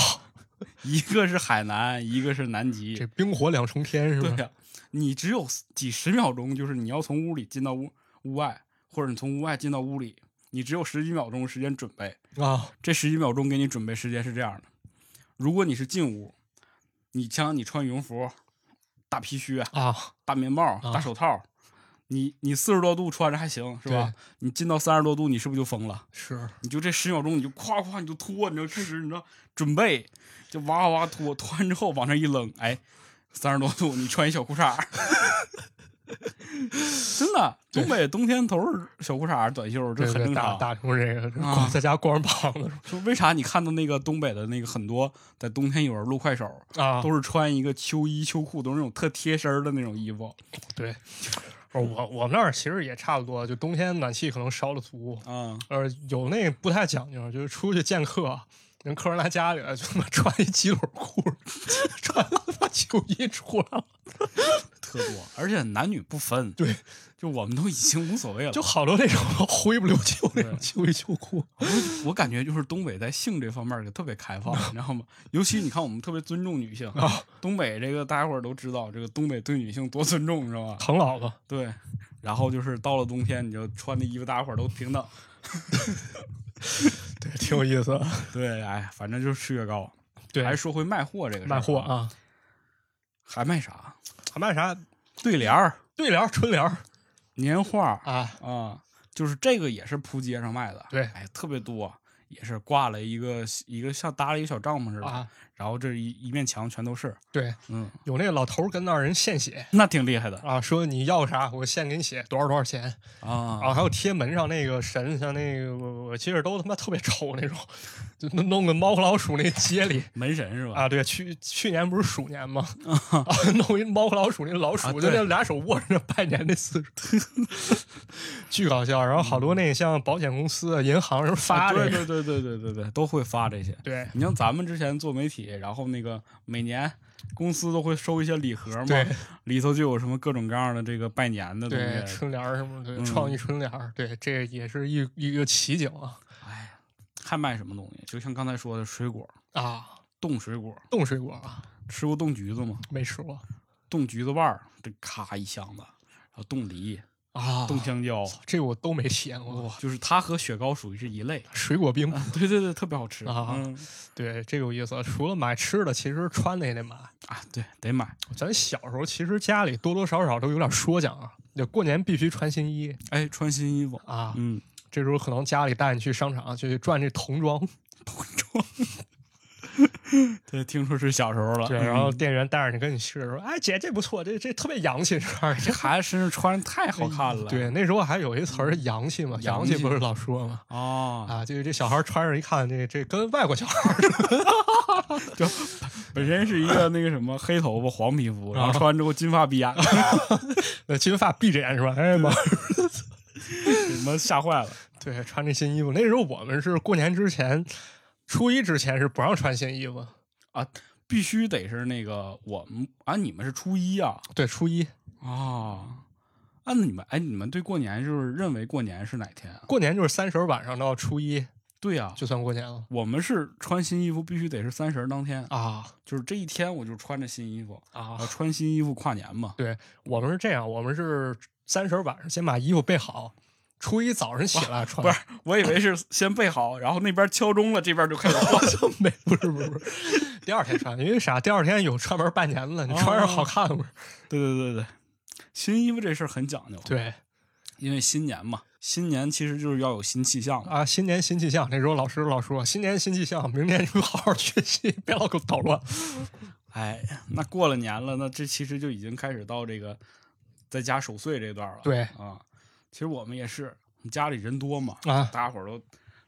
一个是海南，一个是南极，这冰火两重天是吧？对呀、你只有几十秒钟，就是你要从屋里进到屋屋外，或者你从屋外进到屋里，你只有十几秒钟时间准备。啊，这十几秒钟给你准备时间是这样的：如果你是进屋，你像你穿羽绒服、大皮靴、啊，大棉帽、大手套，你你四十多度穿着还行是吧？你进到三十多度，你是不是就疯了？是你就这十秒钟，你就夸夸你就脱，你就开始你知道准备，就哇哇脱，脱完之后往那一扔，哎，三十多度，你穿一小裤衩，真的，东北冬天都是小裤衩、短袖，这很正常。大冬这个在家光着膀子说为啥你看到那个东北的那个很多在冬天有人录快手，啊，都是穿一个秋衣秋裤，都是那种特贴身的那种衣服对。我我们那儿其实也差不多，就冬天暖气可能烧的足，啊。呃，有那不太讲究，就是出去见客，人客人来家里了，就他妈穿一鸡腿裤，穿他妈秋衣出来了，特多，而且男女不分，对，就我们都已经无所谓了。就好多那种 灰不溜秋那种秋衣秋裤我感觉就是东北在性这方面儿也特别开放，你知道吗？尤其你看，我们特别尊重女性。啊，东北这个大家伙儿都知道，这个东北对女性多尊重，你知道吗？疼老婆，对。然后就是到了冬天，你就穿的衣服，大家伙儿都平等。对，挺有意思。对，哎，反正就是吃雪糕。对，还说回卖货这个事卖货，啊，还卖啥？还卖啥？对联儿、对联儿、春联儿年画啊，啊，就是这个也是铺街上卖的。对哎，特别多，也是挂了一个一个像搭了一个小帐篷似的，啊，然后这一一面墙全都是。对，嗯，有那个老头儿跟那儿人献血那挺厉害的啊，说你要啥，我献给你血多少多少钱啊啊，还有贴门上那个神，像那个我我记着都他妈特别丑那种，就弄弄个猫和老鼠那街里 门神是吧？啊，对，去去年不是鼠年吗？啊，弄一猫和老鼠那老鼠，啊就那俩手握着拜年那姿势，巨搞笑。然后好多那个像保险公司、啊、银行什么发啊这个，对对对对对对对，都会发这些。对你像咱们之前做媒体，然后那个每年公司都会收一些礼盒嘛，里头就有什么各种各样的这个拜年的东对，西。春联儿什么的，嗯创意春联儿，对，这也是一一个奇景啊哎，还卖什么东西？就像刚才说的水果，啊！冻水果，冻水果啊，吃过冻橘子吗？没吃过冻橘子瓣儿，这咔一箱子，然后冻梨、啊，冻香蕉，这个我都没体验过。就是它和雪糕属于是一类。水果冰，对对对，特别好吃啊嗯对，这个有意思。除了买吃的，其实穿的也得买。啊，对，得买。咱小时候其实家里多多少少都有点说讲啊，就过年必须穿新衣哎，穿新衣服，啊。嗯，这时候可能家里带你去商场去转这童装童装，这听说是小时候了。对，嗯然后店员带着你跟你试说，哎姐这不错，这这特别洋气，是吧？这孩子身上穿着太好看了。对，那时候还有一词儿洋气嘛，洋气不是老说嘛。啊，就是这小孩穿上一看，这这跟外国小孩儿似的本身是一个那个什么黑头发黄皮肤，然后啊穿完之后金发碧眼，那金发闭着眼是吧？哎妈，什么吓坏了。对，穿这新衣服。那时候我们是过年之前，初一之前是不让穿新衣服啊。必须得是那个我们啊，你们是初一啊对，初一啊，啊你们哎，你们对过年就是认为过年是哪天啊？过年就是三十晚上到初一对呀、就算过年了我们是穿新衣服必须得是三十当天，啊就是这一天我就穿着新衣服，啊啊，！穿新衣服跨年嘛。对我们是这样，我们是三十晚上先把衣服备好，初一早上起来穿。不是，我以为是先备好，然后那边敲钟了，这边就开始 换。没不是不是不是，第二天穿，因为啥？第二天有串门拜年了，你穿上好看不是？对对对对，新衣服这事儿很讲究，对因为新年嘛，新年其实就是要有新气象。啊，新年新气象。那时候老师老说，新年新气象，明年你们好好学习，别老给我捣乱。哎，那过了年了，那这其实就已经开始到这个在家守岁这段了。对啊，其实我们也是家里人多嘛，啊，大家伙儿都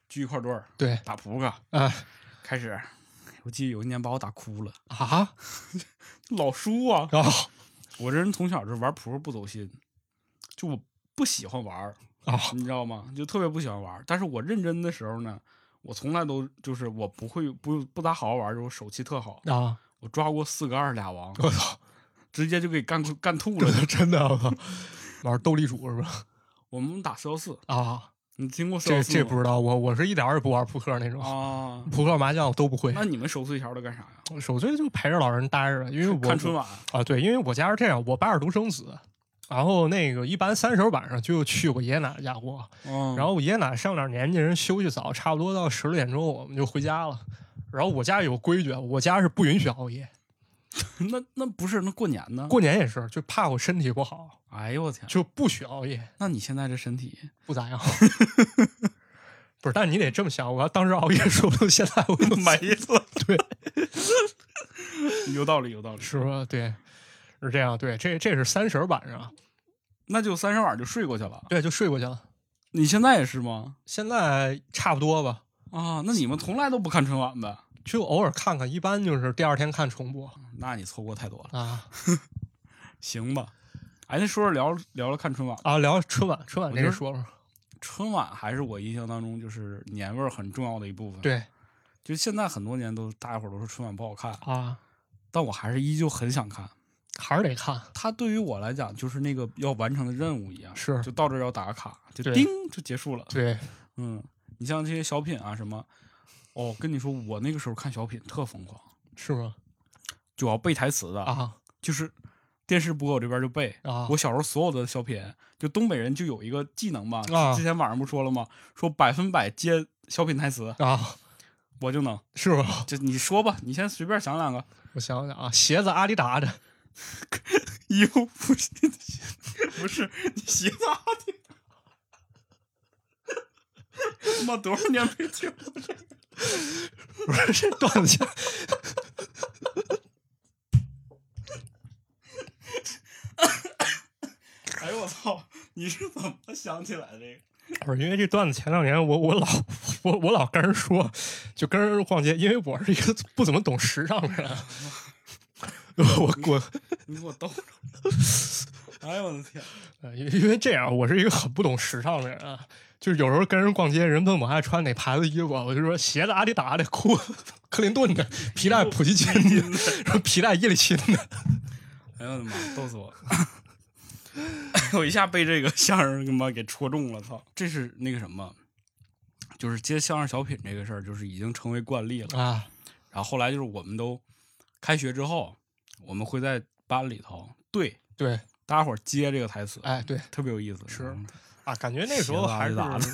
聚一块儿堆儿对打扑克，啊开始。我记得有一年把我打哭了，啊，老输啊！然后我这人从小就玩扑克不走心，就我不喜欢玩儿，啊你知道吗？就特别不喜欢玩儿。但是我认真的时候呢，我从来都就是我不会不不咋好好玩儿，就我手气特好。啊，我抓过四个二俩王，我操，直接就给干干吐 了。真的我操，玩斗地主是吧？我们打四幺四，啊，你听过这这不知道，我我是一点儿也不玩扑克那种，啊？扑克麻将我都不会。那你们守岁条都干啥呀？守岁就陪着老人待着，因为我看春晚啊，对，因为我家是这样，我爸是独生子，然后那个一般三十晚上就去我爷爷奶奶家过，嗯，然后我爷爷奶奶上点年纪，人休息早，差不多到十来点钟我们就回家了。然后我家有规矩，我家是不允许熬夜，那那不是那过年呢？过年也是，就怕我身体不好，哎呦我天！就不许熬夜，那你现在这身体不咋样。不是，但你得这么想，我要当时熬夜，说不定现在我就没了。对，有道理，有道理。是吧？对，是这样。对，这这是三十晚上，那就三十晚就睡过去了。对，就睡过去了。你现在也是吗？现在差不多吧，啊，那你们从来都不看春晚呗？就偶尔看看，一般就是第二天看重播那你错过太多了。啊 行吧，哎，那说说聊聊了看春晚。啊！聊春晚，春晚这个说说，春晚还是我印象当中就是年味儿很重要的一部分。，对就现在很多年都大家伙都说春晚不好看，啊，但我还是依旧很想看。还是得看，它对于我来讲就是那个要完成的任务一样，是就到这儿要打个卡，就叮就结束了。对嗯，你像这些小品啊什么，哦，跟你说，我那个时候看小品特疯狂，是吗？就要背台词的，啊就是电视播我这边就背。啊，我小时候所有的小品，就东北人就有一个技能嘛，啊之前网上不说了吗？说百分百接小品台词，啊，我就能。是吧？就你说吧，你先随便想两个。我想想啊，鞋子阿迪达的，衣服不是 不是你鞋子阿迪达，妈多少年没听过这个？不是这段子，哎呦我操！你是怎么想起来这个？不是因为这段子前两年我我老我我老跟人说，就跟人逛街，因为我是一个不怎么懂时尚的人，我我你给我逗着！哎呦我的天！呃因为因为这样，我是一个很不懂时尚的人啊。就是有时候跟人逛街，人问我爱穿哪牌子衣服，我就说鞋子阿迪达的，裤克林顿的，皮带普希金的，然后皮带伊利钦的。哎呦我的妈，逗死我了！我一下被这个相声他妈给戳中了，操！这是那个什么，就是接相声小品这个事儿，就是已经成为惯例了。啊，然后后来就是我们都开学之后，我们会在班里头对对，大家伙接这个台词，哎，对特别有意思。是嗯啊，感觉那时候还是咋的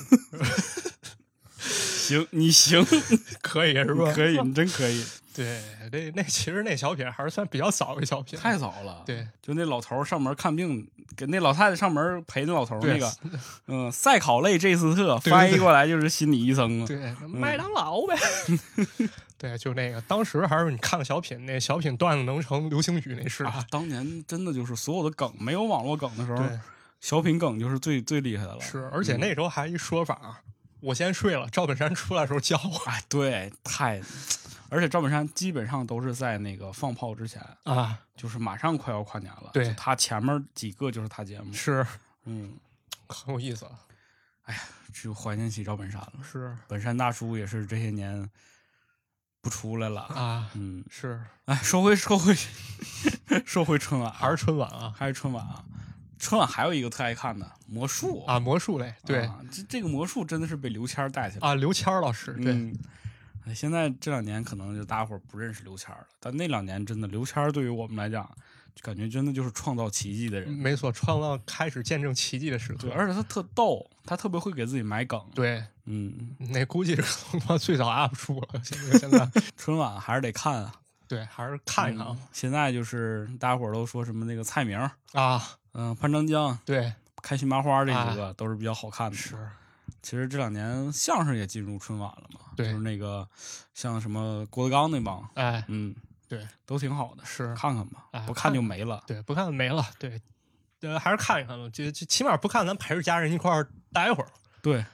行，你行，可以是吧？可以，你真可以，对，那那其实那小品还是算比较早的小品，太早了。对就那老头儿上门看病，给那老太太上门陪那老头儿那个，嗯，赛考类这斯特翻译过来就是心理医生啊。对，麦当劳呗。对，就那个，当时还是你看个小品，那小品段子能成流行语那事。啊，当年真的就是所有的梗，没有网络梗的时候，对，小品梗就是最最厉害的了。是，而且那时候还一说法，我先睡了，赵本山出来的时候叫我哎，对，太，而且赵本山基本上都是在那个放炮之前，啊，就是马上快要跨年了，对他前面几个就是他节目，是嗯，很有意思。哎呀就怀念起赵本山了。是本山大叔也是这些年不出来了，啊，嗯，是哎，说回说回 说回春晚啊，还是春晚啊还是春晚啊，春晚还有一个特爱看的魔术啊，魔术类，对啊这这个魔术真的是被刘谦儿带起来。啊，刘谦儿老师，对，现在这两年可能就大家伙不认识刘谦了，但那两年真的刘谦对于我们来讲，就感觉真的就是创造奇迹的人。没错，创造开始见证奇迹的时刻对，。而且他特逗，他特别会给自己埋梗。对，嗯，那估计是他最早 UP 主了。现在现在，春晚还是得看啊，对，还是看一看嗯现在就是大家伙都说什么那个蔡明，啊。嗯、潘长江、对，开心麻花这几个都是比较好看的。是，其实这两年相声也进入春晚了嘛，就是那个像什么郭德纲那帮，哎，嗯，对，都挺好的，是看看吧，哎不看就没了。对，不看没了。对，呃，还是看一看吧。就就起码不看，咱陪着家人一块儿待会儿。对，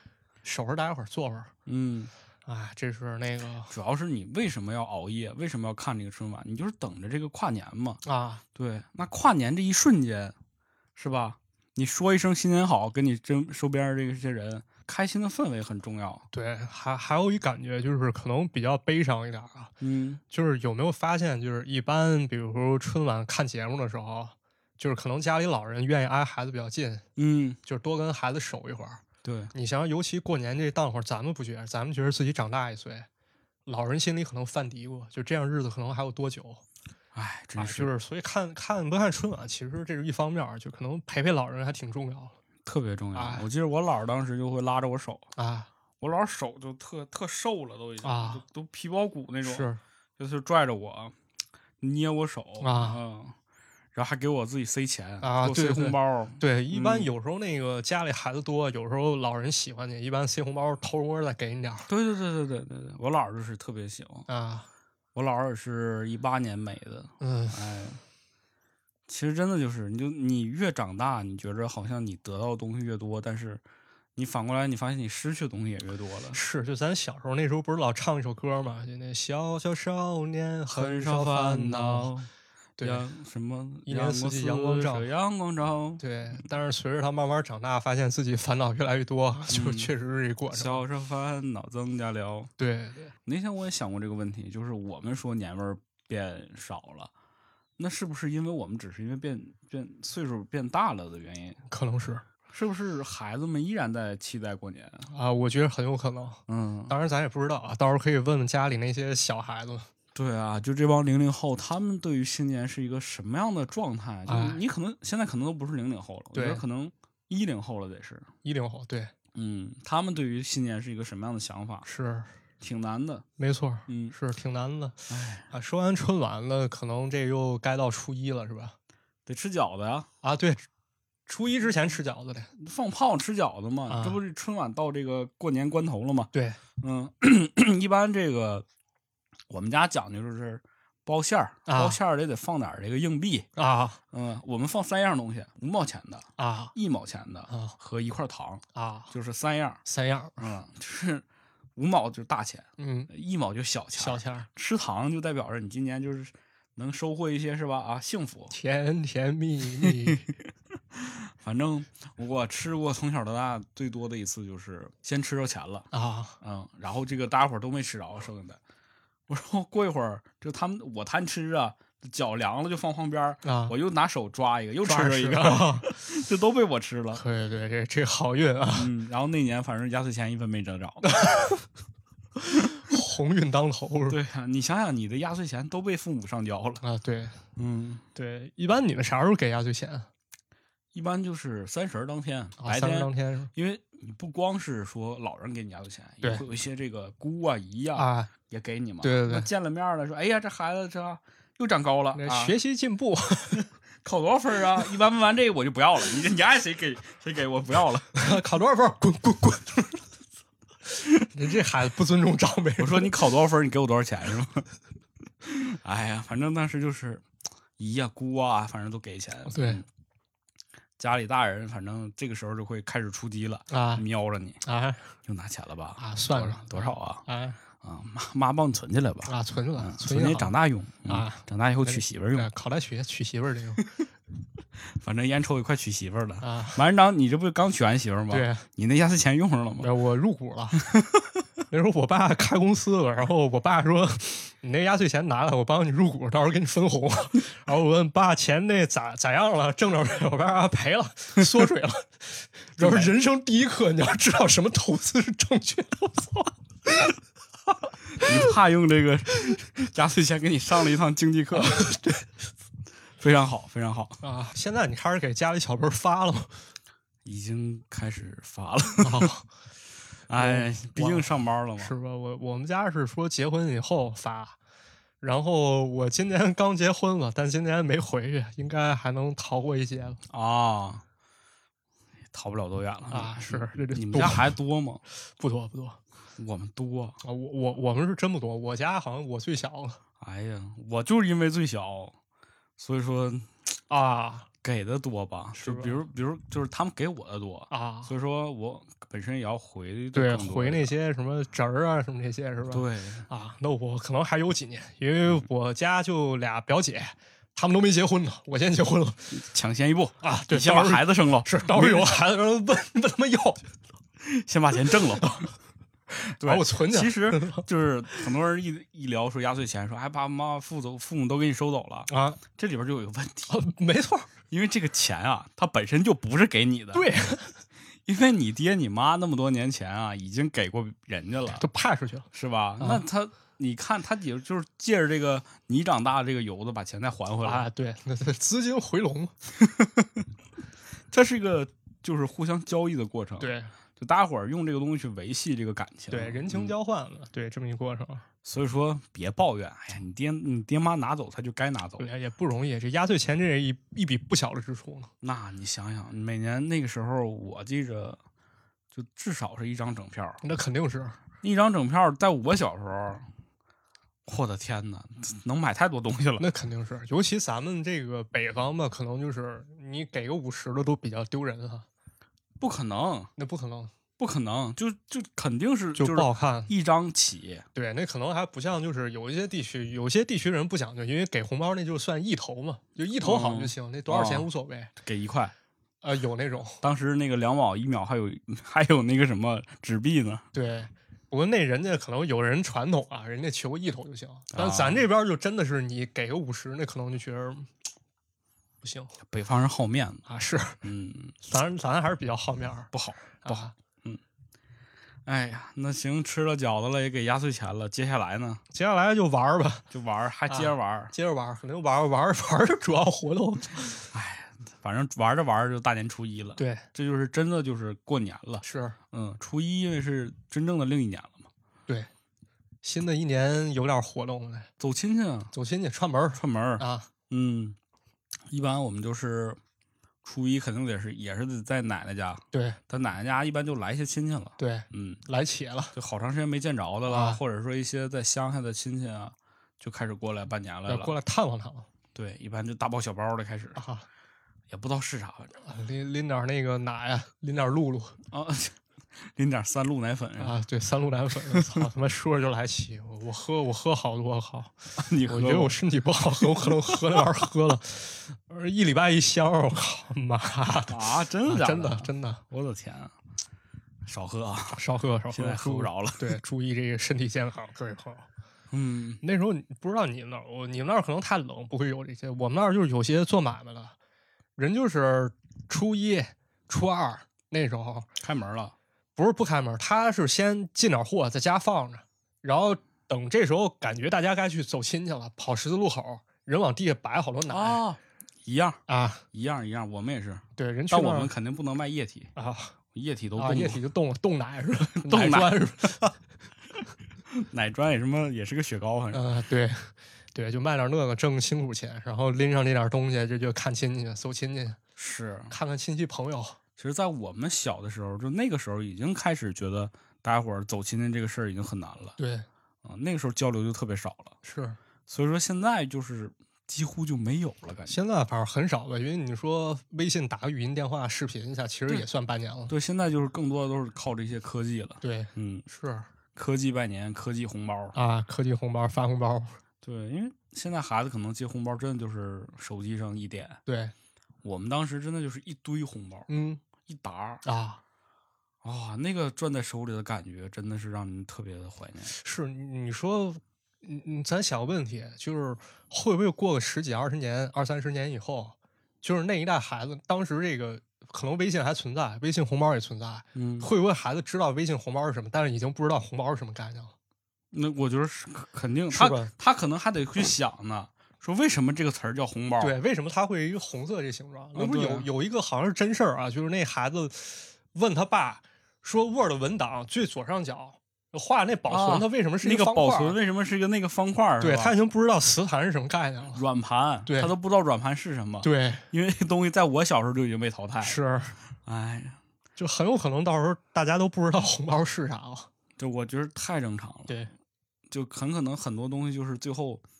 守着待会儿，坐会儿。嗯，哎，这是那个主要是你为什么要熬夜？为什么要看这个春晚？你就是等着这个跨年嘛。啊，对，那跨年这一瞬间，是吧？你说一声新年好，跟你真收边这些人开心的氛围很重要。对，还还有一感觉就是可能比较悲伤一点啊，嗯就是有没有发现，就是一般比如说春晚看节目的时候，就是可能家里老人愿意挨孩子比较近，嗯，就是多跟孩子守一会儿。对，你想想，尤其过年这档会儿，咱们不觉得，咱们觉得自己长大一岁，老人心里可能犯嘀咕，就这样日子可能还有多久？哎，真啊，是就是所以看看不看春晚，其实这是一方面儿，就可能陪陪老人还挺重要特别重要。哎我记得我姥儿当时就会拉着我手，啊。我姥儿手就特特瘦了，都已经啊都都皮包骨那种，是就是拽着我，捏我手啊嗯，然后还给我自己塞钱啊塞对对红包，对，一般嗯有时候那个家里孩子多，有时候老人喜欢你，一般塞红包偷摸再给你点儿对对对对对对对，我姥儿就是特别喜欢，啊。我姥儿也是一八年没的，嗯，哎，其实真的就是，你就你越长大，你觉着好像你得到的东西越多，但是你反过来，你发现你失去的东西也越多了。是，就咱小时候那时候不是老唱一首歌嘛，就那小小少年很少少烦恼。对阳什么一年四季阳光照阳光照，对，但是随着他慢慢长大，发现自己烦恼越来越多，就嗯确实是这过程。小少烦恼增加了。对对，那天我也想过这个问题，就是我们说年味儿变少了，那是不是因为我们只是因为变变岁数变大了的原因？可能是是不是孩子们依然在期待过年？啊，我觉得很有可能。嗯，当然咱也不知道啊，到时候可以问问家里那些小孩子。对啊，就这帮零零后，他们对于新年是一个什么样的状态？就是哎你可能现在可能都不是零零后了，我觉得对可能一零后了得是。一零后，对，嗯，他们对于新年是一个什么样的想法？是挺难的。没错，嗯，是挺难的哎，啊。说完春晚了，可能这又该到初一了，是吧？得吃饺子呀，啊，对，初一之前吃饺子的。放炮吃饺子嘛。啊这不是春晚到这个过年关头了吗？对嗯，一般这个我们家讲究就是包馅儿，啊包馅儿也得放点儿这个硬币。啊嗯，我们放三样东西：五毛钱的、啊一毛钱的啊和一块糖，啊，就是三样。三样儿。嗯，就是五毛就是大钱，嗯，一毛就小钱。小钱儿，吃糖就代表着你今年就是能收获一些是吧？啊，幸福。甜甜蜜蜜。反正我吃过从小到大最多的一次就是先吃着钱了，啊嗯，然后这个大家伙儿都没吃着，剩下的，我说过一会儿就他们我贪吃啊，脚凉了就放旁边儿，啊！我又拿手抓一个，又吃了一个，啊这都被我吃了。对对，这这好运啊，嗯，然后那年反正压岁钱一分没挣着。鸿运当头是吧？对呀、你想想，你的压岁钱都被父母上交了。啊，对嗯，对，一般你们啥时候给压岁钱啊？一般就是三十儿当天，啊三十白天，当天是吧因为你不光是说老人给你压岁钱，也对会有一些这个姑啊姨呀、啊，也给你嘛。对对对见了面了，说哎呀，这孩子这又长高了，学习进步，考多少分儿啊？一般问完这个我就不要了，你你爱谁给谁给我不要了。考多少分？滚滚滚！你这孩子不尊重长辈。我说你考多少分，你给我多少钱是吗？哎呀，反正当时就是姨呀、姑啊，反正都给钱。对嗯家里大人反正这个时候就会开始出击了，啊瞄着你，啊又拿钱了吧？啊，算多少上多少啊？啊啊，妈妈帮你存起来吧。啊，存着嗯，存存给也好长大用嗯啊长大以后娶媳妇儿用对。考大学娶媳妇儿这种 反正烟抽也快娶媳妇儿了。啊，马院长，你这不刚娶完媳妇儿吗？对，你那压岁钱用上了吗？我入股了。那时候我爸开公司了，然后我爸说：“你那压岁钱拿来，我帮你入股，到时候给你分红。”然后我问爸：“钱那咋咋样了？挣着没有？”我爸说：“赔了，缩水了。”然后人生第一课，你要知道什么投资是正确的。我操！你怕用这个 压岁钱给你上了一趟经济课，对，非常好，非常好，啊，现在你开始给家里小辈发了吗？已经开始发了。啊，哎，毕竟上班了嘛。是吧？我我们家是说结婚以后发，然后我今年刚结婚了，但今年没回去，应该还能逃过一劫了啊，逃不了多远了啊！是这这你们家孩子多吗？不多不多我们多。啊，我我我们是真不多，我家好像我最小了 哎呀，我就是因为最小，所以说啊。给的多吧？是吧就比如比如就是他们给我的多，啊，所以说我本身也要回对，回那些什么侄儿啊，什么这些是吧？对啊，那我可能还有几年，因为我家就俩表姐，他们都没结婚呢，我先结婚了抢先一步，啊。对，你先把孩子生了，是到时候有孩子，问问他们要，先把钱挣了。对把我存起来。其实 就是很多人一一聊说压岁钱，说哎爸爸妈妈父走父母都给你收走了，啊，这里边就有一个问题，没错，因为这个钱啊，它本身就不是给你的，，对，因为你爹你妈那么多年前啊已经给过人家了，都派出去了。是吧？那他你看他也就是借着这个你长大的这个由子把钱再还回来，啊，对，资金回笼，这是一个就是互相交易的过程，，对就大家伙儿用这个东西去维系这个感情，对，人情嗯交换了，对，这么一过程，所以说别抱怨，哎呀，你爹你爹妈拿走他就该拿走，对，也不容易。这压岁钱这一一笔不小的支出呢。那你想想，每年那个时候我记着，就至少是一张整票，那肯定是，一张整票，在我小时候，我的天呐，能买太多东西了。那肯定是，尤其咱们这个北方吧，可能就是你给个五十的都比较丢人哈。不可能，那不可能，不可能，就就肯定是就不好看。一张起，对，那可能还不像，就是有一些地区，有些地区人不讲究，因为给红包那就算一头嘛，就一头好就行，那多少钱哦无所谓。给一块。呃，有那种，当时那个两毛一秒还有 还有那个什么纸币呢，对。不过那人家可能有人传统啊，人家求一头就行，但啊咱这边就真的是你给个五十，那可能就觉得不行北方人好面子，啊。是，嗯，咱咱还是比较好面儿，不好。不好。嗯哎呀，那行，吃了饺子了，也给压岁钱了，接下来呢接下来就玩儿吧，就玩儿，还接着玩儿，接着玩儿，肯定玩儿玩儿玩主要活动。哎反正玩着玩着就大年初一了。对，这就是真的就是过年了。是嗯，初一因为是真正的另一年了嘛，对。新的一年有点活动了，走亲戚啊，走亲戚串门儿串门儿。啊，嗯，一般我们就是初一肯定得是也是得在奶奶家，对。在奶奶家一般就来一些亲戚了。对，嗯，来且了，就好长时间没见着的了，啊或者说一些在乡下的亲戚啊，就开始过来拜年来了。要过来探望探望。对，一般就大包小包的开始，啊，也不知道是啥，反正啊拎拎点那个奶呀，拎点露露啊，拎点三鹿奶粉啊，对，三鹿奶粉，操他妈说着就来气，我我喝我喝好多，我靠，你喝我觉得我身体不好，喝我可能喝那玩意儿喝了，呃一礼拜一箱，我靠妈的，啊？真的假真的真的我的天啊！少喝啊，少喝少喝，现在喝不着了。对，注意这个身体健康，各位朋友。嗯，那时候你不知道你们那儿，我你们那儿可能太冷，不会有这些。我们那儿就是有些做买卖的，人就是初一、初二那时候，开门了。不是不开门，他是先进点货在家放着，然后等这时候感觉大家该去走亲戚了，跑十字路口，人往地下摆好多奶啊，一样啊一样一样，我们也是，对，人去但我们肯定不能卖液体，啊液体都液体就冻了，冻奶是吧？冻奶砖是吧？奶砖也什么也是个雪糕，反正嗯、对对，就卖点那个挣辛苦钱，然后拎上这点东西，这就看亲戚，搜亲戚，是。看看亲戚朋友。其实，在我们小的时候，就那个时候已经开始觉得大家伙儿走亲戚这个事儿已经很难了对，啊，那个时候交流就特别少了，是。所以说现在就是几乎就没有了，感觉。现在反正很少了，因为你说微信打个语音电话、视频一下，其实也算拜年了。对，现在就是更多的都是靠这些科技了，对，嗯，是。科技拜年，科技红包，啊，科技红包发红包，对，因为现在孩子可能接红包真的就是手机上一点，对，我们当时真的就是一堆红包，嗯一沓儿啊，啊，那个攥在手里的感觉真的是让人特别的怀念。是你你说，嗯嗯，咱想个问题，就是会不会过个十几二十年、二三十年以后，就是那一代孩子，当时这个可能微信还存在，微信红包也存在，嗯，会不会孩子知道微信红包是什么，但是已经不知道红包是什么概念了？那我觉得是肯肯定，他他可能还得去想呢，说为什么这个词儿叫红包？对，为什么它会一个红色这形状？那不是对有有一个好像是真事儿啊，就是那孩子问他爸说，Word 文档最左上角画那保存，啊它为什么是一个一方块儿保存为什么是一个那个方块儿？对他已经不知道磁盘是什么概念了。软盘，对他都不知道软盘是什么。，对，因为这东西在我小时候就已经被淘汰了。是，哎呀，就很有可能到时候大家都不知道红包是啥了。就我觉得太正常了。对，就很可能很多东西就是最后啊，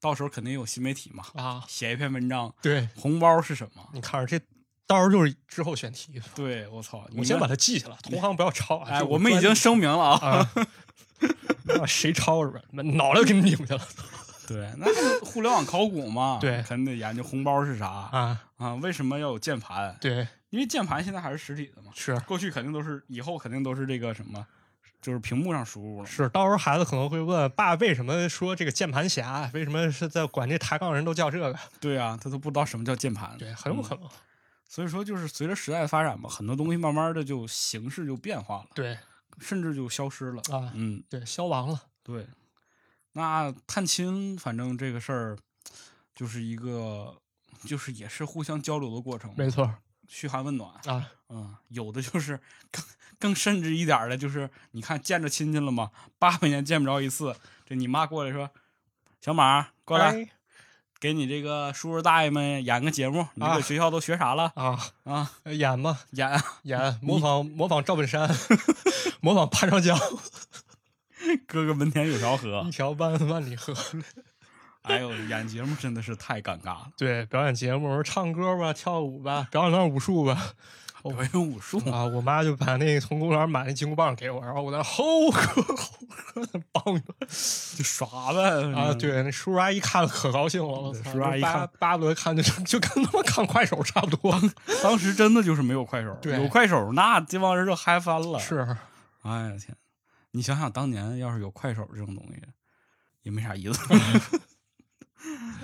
到时候肯定有新媒体嘛，啊，写一篇文章，对，红包是什么？你看着这，到时候就是之后选题，对我操，我先把它记下来，同行不要抄啊。哎，我们已经声明了啊。啊，谁抄是吧，脑袋给你拧下了 对，那互联网考古嘛，对肯定得研究红包是啥啊！啊？为什么要有键盘？对，因为键盘现在还是实体的嘛，是过去肯定都是，以后肯定都是这个什么，就是屏幕上输入了。是，到时候孩子可能会问爸，为什么说这个键盘侠？为什么是在管这抬杠人都叫这个？对啊，他都不知道什么叫键盘。对，很有可能。所以说，就是随着时代的发展吧，很多东西慢慢的就形式就变化了，对甚至就消失了。啊，嗯，对，消亡了。对。那探亲，反正这个事儿，就是一个，就是也是互相交流的过程，没错嘘寒问暖。啊，嗯，有的就是更 更甚至一点的，就是你看见着亲戚了吗？八百年见不着一次，这你妈过来说：“小马过来，哎给你这个叔叔大爷们演个节目，你啊搁学校都学啥了啊，啊？演吧，演啊演，模仿模仿赵本山，模仿潘长江，哥哥门前有条河一。条万万里河。哎呦，演节目真的是太尴尬了，对，表演节目，唱歌吧，跳舞吧，表演段武术吧。表演武术啊，我妈就把那个从公园买那金箍棒给我，然后我在那吼呵吼呵的梆一顿就耍呗啊，，对，那叔叔阿姨看了可高兴了，叔叔阿姨巴看巴不得看就就跟他妈看快手差不多。当时真的就是没有快手，对有快手那这帮人就嗨翻了。，是，哎呀天，你想想当年要是有快手这种东西，也没啥意思。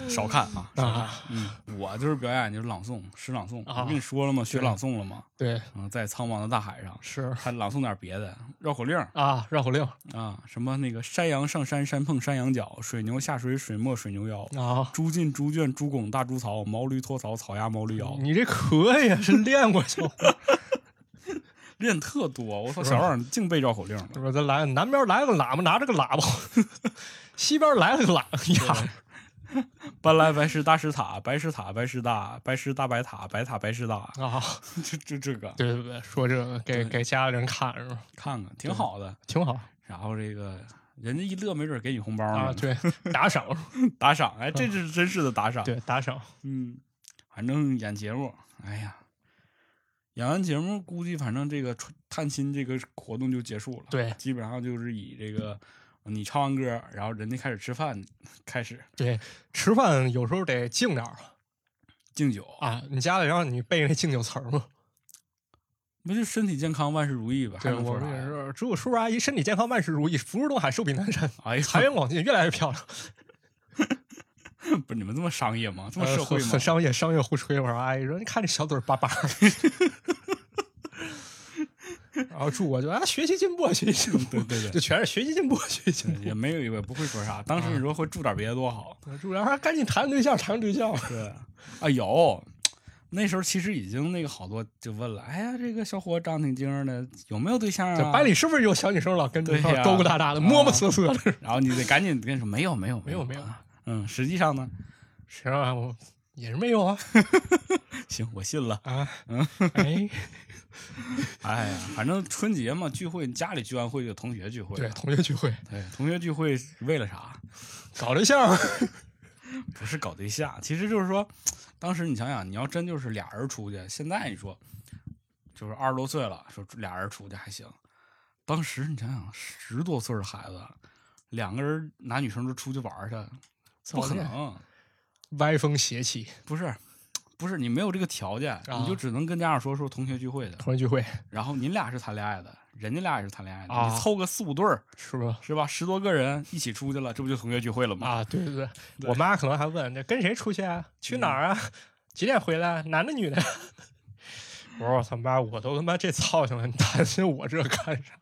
少看啊，少看啊。嗯，我就是表演就是朗诵，诗朗诵。啊我跟你说了吗？学朗诵了吗？对，嗯，在苍茫的大海上，是还朗诵点别的绕口令啊，绕口令啊，什么那个山羊上山山碰山羊角，水牛下水水没水牛腰，啊，猪进猪圈猪拱大猪槽，毛驴脱槽草压毛驴腰，你这可以啊，是练过小伙儿，练特多。我操，是小样净背绕口令了。是吧？咱来南边来个喇叭，拿着个喇叭，西边来了个喇叭，呀，搬来白石大石塔，白石塔白石大，白石大白塔，白塔白石大，啊，就就这个对对对，说这个给给家里人看是吧？看看挺好的。挺好然后这个人家一乐，没准给你红包呢。啊，对，打赏，打赏，哎，这是真是的打赏。对，打赏，嗯，反正演节目，哎呀，演完节目估计反正这个探亲这个活动就结束了。对基本上就是以这个你唱完歌，然后人家开始吃饭 开始对，吃饭有时候得敬点儿敬酒，啊。你家里让你背那敬酒词儿吗？不就身体健康，万事如意吧？还对？我们也是，祝叔叔阿姨身体健康，万事如意，福如东海，寿比南山，哎呀，财源广进，越来越漂亮。不是你们这么商业吗？这么呃社会吗？商业，商业互吹。我说阿姨说，你看这小嘴儿巴巴的。然后祝我就啊，学习进步，学习进步，对对对就全是学习进步，学习进步也没有一个不会说啥。当时你说会住点别的多好。步。祝然后赶紧谈对象，谈对象。对，啊有，那时候其实已经那个好多就问了，哎呀，这个小伙长挺精神的，有没有对象啊？班里是不是有小女生老跟对方对呀勾勾搭搭的，摸摸瑟瑟的？然后你得赶紧跟你说没有没有没有没有啊嗯，实际上呢，实际上，我也是没有啊 行，我信了。啊，嗯哎，哎呀，反正春节嘛，聚会家里聚完会就同学聚会，对，同学聚会对，同学聚会是为了啥？搞对象，不是搞对象，其实就是说，当时你想想，你要真就是俩人出去，现在你说就是二十多岁了，说俩人出去还行，当时你想想，十多岁的孩子，两个人男女生都出去玩儿去，不可能，歪风邪气，不是。不是你没有这个条件，啊你就只能跟家长说说同学聚会的，同学聚会然后你俩是谈恋爱的，人家俩也是谈恋爱的，啊你凑个四五对儿是吧？是吧？十多个人一起出去了，这不就同学聚会了吗？啊，对对对，对我妈可能还问这跟谁出去啊？去哪儿啊？几点回来？男的女的？我说我他妈，我都他妈这操性了，你担心我这干啥？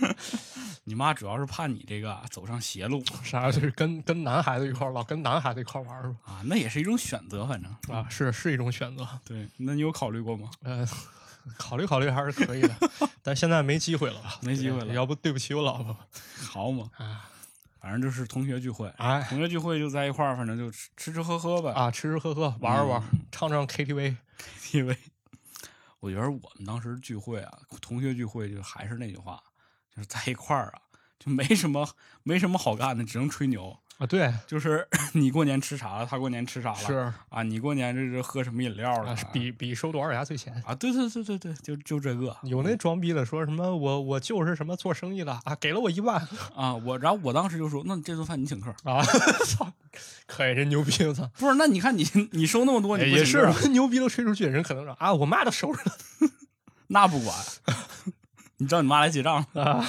你妈主要是怕你这个走上邪路啥就是跟跟男孩子一块儿，老跟男孩子一块儿玩儿吧？啊，那也是一种选择，反正啊，是是一种选择。对。那你有考虑过吗？呃，考虑考虑还是可以的，但现在没机会了吧？没机会了要不对不起我老婆好嘛，啊！反正就是同学聚会，哎同学聚会就在一块儿，反正就吃吃吃喝喝呗。啊，吃吃喝喝，玩儿玩儿，唱唱 KTV KTV 我觉得我们当时聚会啊，同学聚会就还是那句话，就是在一块儿啊，就没什么没什么好干的，只能吹牛。啊，对，就是 你过年吃啥了，他过年吃啥了，是啊，你过年这是喝什么饮料了啊，，比比收多少压岁钱。啊，对对对对对，就就这个有那装逼的说什么我我就是什么做生意的啊，给了我一万 啊，我然后我当时就说，那这顿饭你请客，啊，操，可以，人牛逼，我操，不是？那你看你你收那么多，你不也是 牛逼都吹出去，人可能说啊，我妈都收着了那不管，你知道你妈来结账了，啊，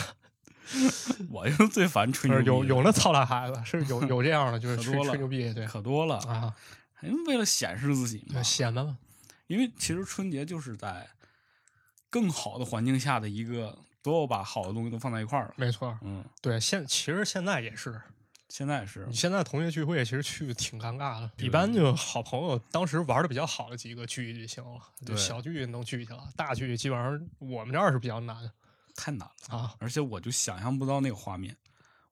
我就最烦吹不牛逼有有那操蛋孩子，是有 有这样的，就是吹吹牛逼，对可多了，啊，因为为了显示自己嘛，显摆嘛，因为其实春节就是在更好的环境下的一个，都要把好的东西都放在一块儿了。没错，嗯，对，现其实现在也是，现在是你现在同学聚会其实去挺尴尬的，一般就好朋友当时玩的比较好的几个聚一聚行了，就对小聚能聚去了，大聚基本上我们这儿是比较难太难了，啊而且我就想象不到那个画面，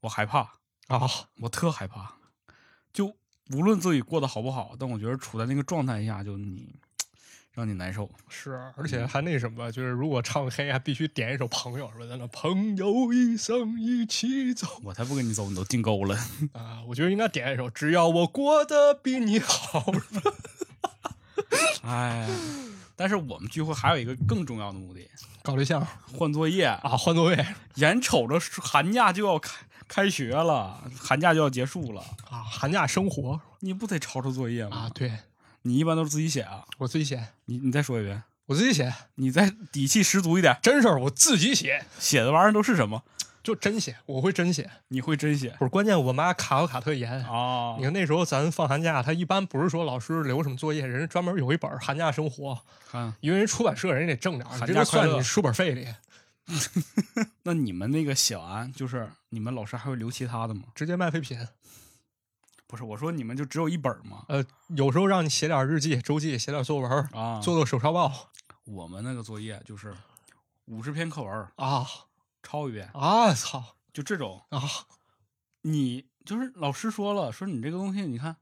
我害怕，啊，我特害怕。就无论自己过得好不好，但我觉得处在那个状态下，就你让你难受。是，而且还那什么，就是如果唱黑还必须点一首《朋友》，什么的那朋友一生一起走我才不跟你走，你都进沟了。啊，我觉得应该点一首《只要我过得比你好》。哎，但是我们聚会还有一个更重要的目的，搞对象换作业。啊，换座位眼瞅着寒假就要开开学了，寒假就要结束了，啊，寒假生活你不得抄抄作业吗？啊，对你一般都是自己写啊？我自己写，你你再说一遍，我自己写，你再底气十足一点，真事儿我自己写，写的玩意儿都是什么？就真写，我会真写。你会真写不是关键，我妈卡我卡特严。啊你？看那时候咱放寒假，她一般不是说老师留什么作业，人家专门有一本寒假生活，看，因为人出版社人家得挣点儿，你寒这个假快乐算你书本费里，那你们那个写完，就是你们老师还会留其他的吗？直接卖废品。不是，我说你们就只有一本吗？呃，有时候让你写点日记、周记，写点作文，啊，做做手抄报我们那个作业就是五十篇课文，啊抄一遍，啊！操就这种。啊！你就是老师说了，说你这个东西，你看，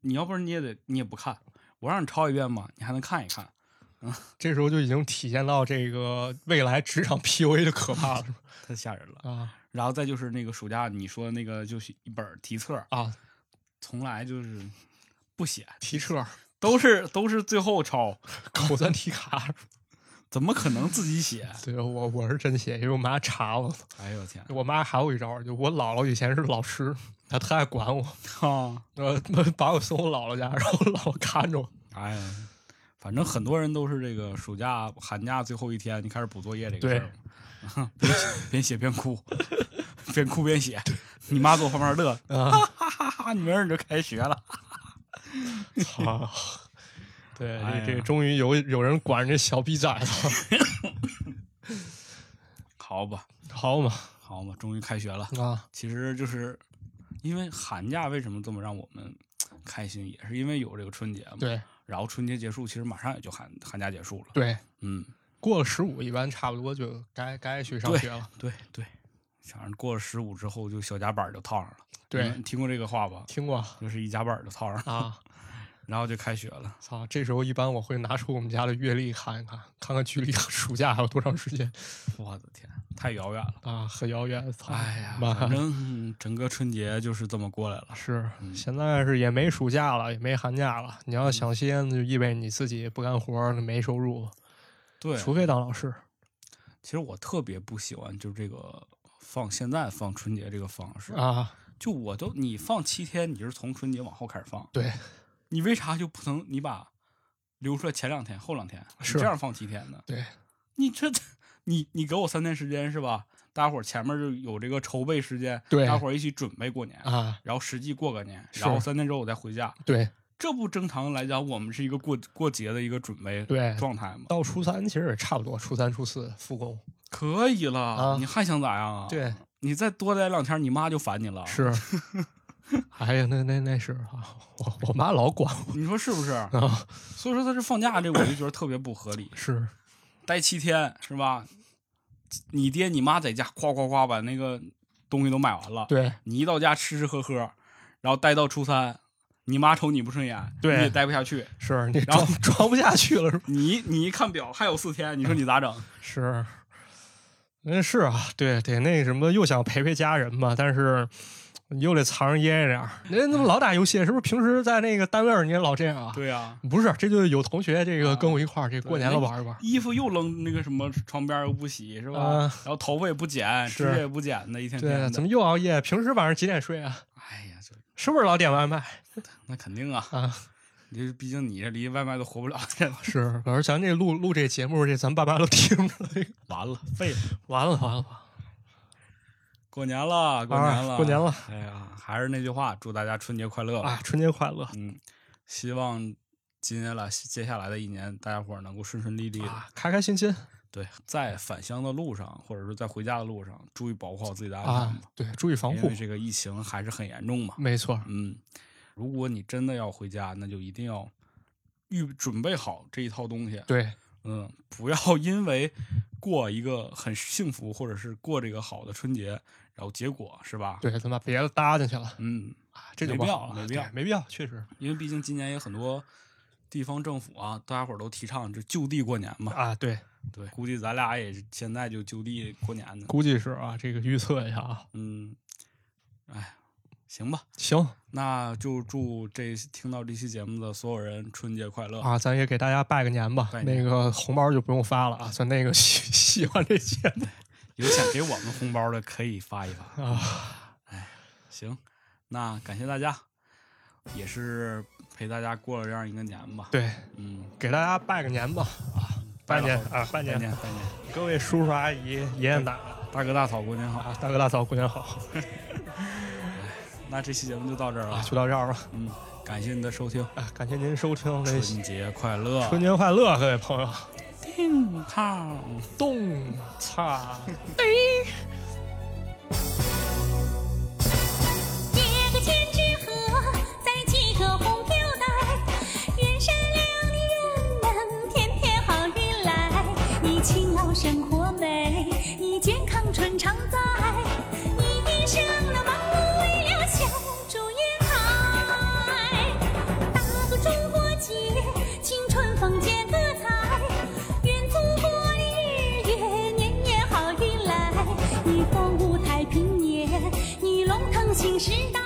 你要不然你也得你也不看，我让你抄一遍嘛，你还能看一看。嗯 这时候就已经体现到这个未来职场 PUA 的可怕了，太吓人了。啊然后再就是那个暑假你说的那个，就是一本题册，啊！从来就是不写，题册、都是都是最后抄，口算题卡，怎么可能自己写？对我我是真写，因为我妈查我，哎呦我天我妈还有一招，就我姥姥以前是老师，她特爱管我，啊！呃，把我送我姥姥家，然后我姥姥看着我。哎呀，反正很多人都是这个暑假、寒假最后一天，你开始补作业这个事儿嘛，边写边写边哭，边哭边写。你妈坐旁边乐，啊，哈哈哈！你明儿你就开学了。操！对，哎这这终于有有人管这小逼崽子，好吧，好嘛好嘛，终于开学了。啊！其实就是因为寒假为什么这么让我们开心，也是因为有这个春节嘛。对然后春节结束，其实马上也就寒寒假结束了。对，嗯，过了十五，一般差不多就该该去上学了。对对，反正过了十五之后，就小夹板儿就套上了。对你听过这个话吧？听过就是一夹板儿就套上了，啊？然后就开学了。操！这时候一般我会拿出我们家的月历看一看，看看距离暑假还有多长时间我的天，太遥远了。啊，很遥远。操！哎呀，反正嗯整个春节就是这么过来了。是嗯现在是也没暑假了，也没寒假了。你要想歇，那就意味着你自己不干活儿，没收入，对，除非当老师其实我特别不喜欢就是这个放现在放春节这个方式。啊。就我都你放七天，你就是从春节往后开始放，对，你为啥就不能你把留出来前两天、后两天，是这样放七天呢？对，你这你你给我三天时间是吧？大家伙儿前面就有这个筹备时间，对大家伙儿一起准备过年，啊，然后实际过个年，然后三天之后我再回家，对这不正常来讲，我们是一个过过节的一个准备对，状态吗？到初三其实也差不多，初三初四复工。可以了，啊你还想咋样啊？，对，你再多待两天，你妈就烦你了。，是。哎呀，那那那是啊，我我妈老管我你说是不是？啊，所以说他这放假这我就觉得特别不合理。是待七天是吧？你爹你妈在家夸夸夸把那个东西都买完了，对你一到家吃吃喝喝，然后待到初三，你妈瞅你不顺眼，对你也待不下去。是，你然后装装不下去了是吧？你你一看表还有四天，你说你咋整？是，那是啊，对得那什么，又想陪陪家人嘛，但是，你又得藏着掖着点儿。人怎么老打游戏？是不是平时在那个单位儿你也老这样啊？对呀、不是，这就是有同学这个啊跟我一块儿，这过年了对玩一玩。衣服又扔那个什么床边儿又不洗是吧？啊然后头发也不剪，是指甲也不剪的，一天天对，的。怎么又熬夜？平时晚上几点睡啊？哎呀，这 是不是老点外卖 那肯定啊！啊？你这毕竟你这离外卖都活不了，这是，老师咱这录录这节目，这咱爸妈都听着 完了，废了。完了完了，过年了，过年了，啊过年了！哎呀，还是那句话，祝大家春节快乐！啊！春节快乐嗯，希望今年来接下来的一年，大家伙儿能够顺顺利利的。啊，开开心心对，在返乡的路上，或者是在回家的路上，注意保护好自己的安全啊。！对，注意防护因为，这个疫情还是很严重嘛。没错。嗯，如果你真的要回家，那就一定要预准备好这一套东西。对，嗯，不要因为过一个很幸福，或者是过这个好的春节，然后结果是吧？对，他妈别的搭进去了嗯，啊，这就没必要了，没必要没必要，确实因为毕竟今年也很多地方政府啊，大家伙儿都提倡就就地过年嘛。啊，对，对，估计咱俩也是现在就就地过年呢。估计是啊，这个预测一下啊，嗯，哎，行吧，行那就祝这听到这期节目的所有人春节快乐。啊，咱也给大家拜个年吧，那个红包就不用发了啊，咱那个 喜喜欢这节目有想给我们红包的可以发一发。啊，哎行，那感谢大家，也是陪大家过了这样一个年吧。，对，嗯，给大家拜个年吧啊，拜年啊，拜年，拜年拜年，各位叔叔阿姨、爷爷奶奶大哥大嫂过年好。啊，大哥大嫂过年好 那这期节目就到这儿啊，了，就到这儿吧嗯，感谢您的收听，啊，感谢您收听春节快乐，春节快乐，各位朋友，叮当。动擦。叠年好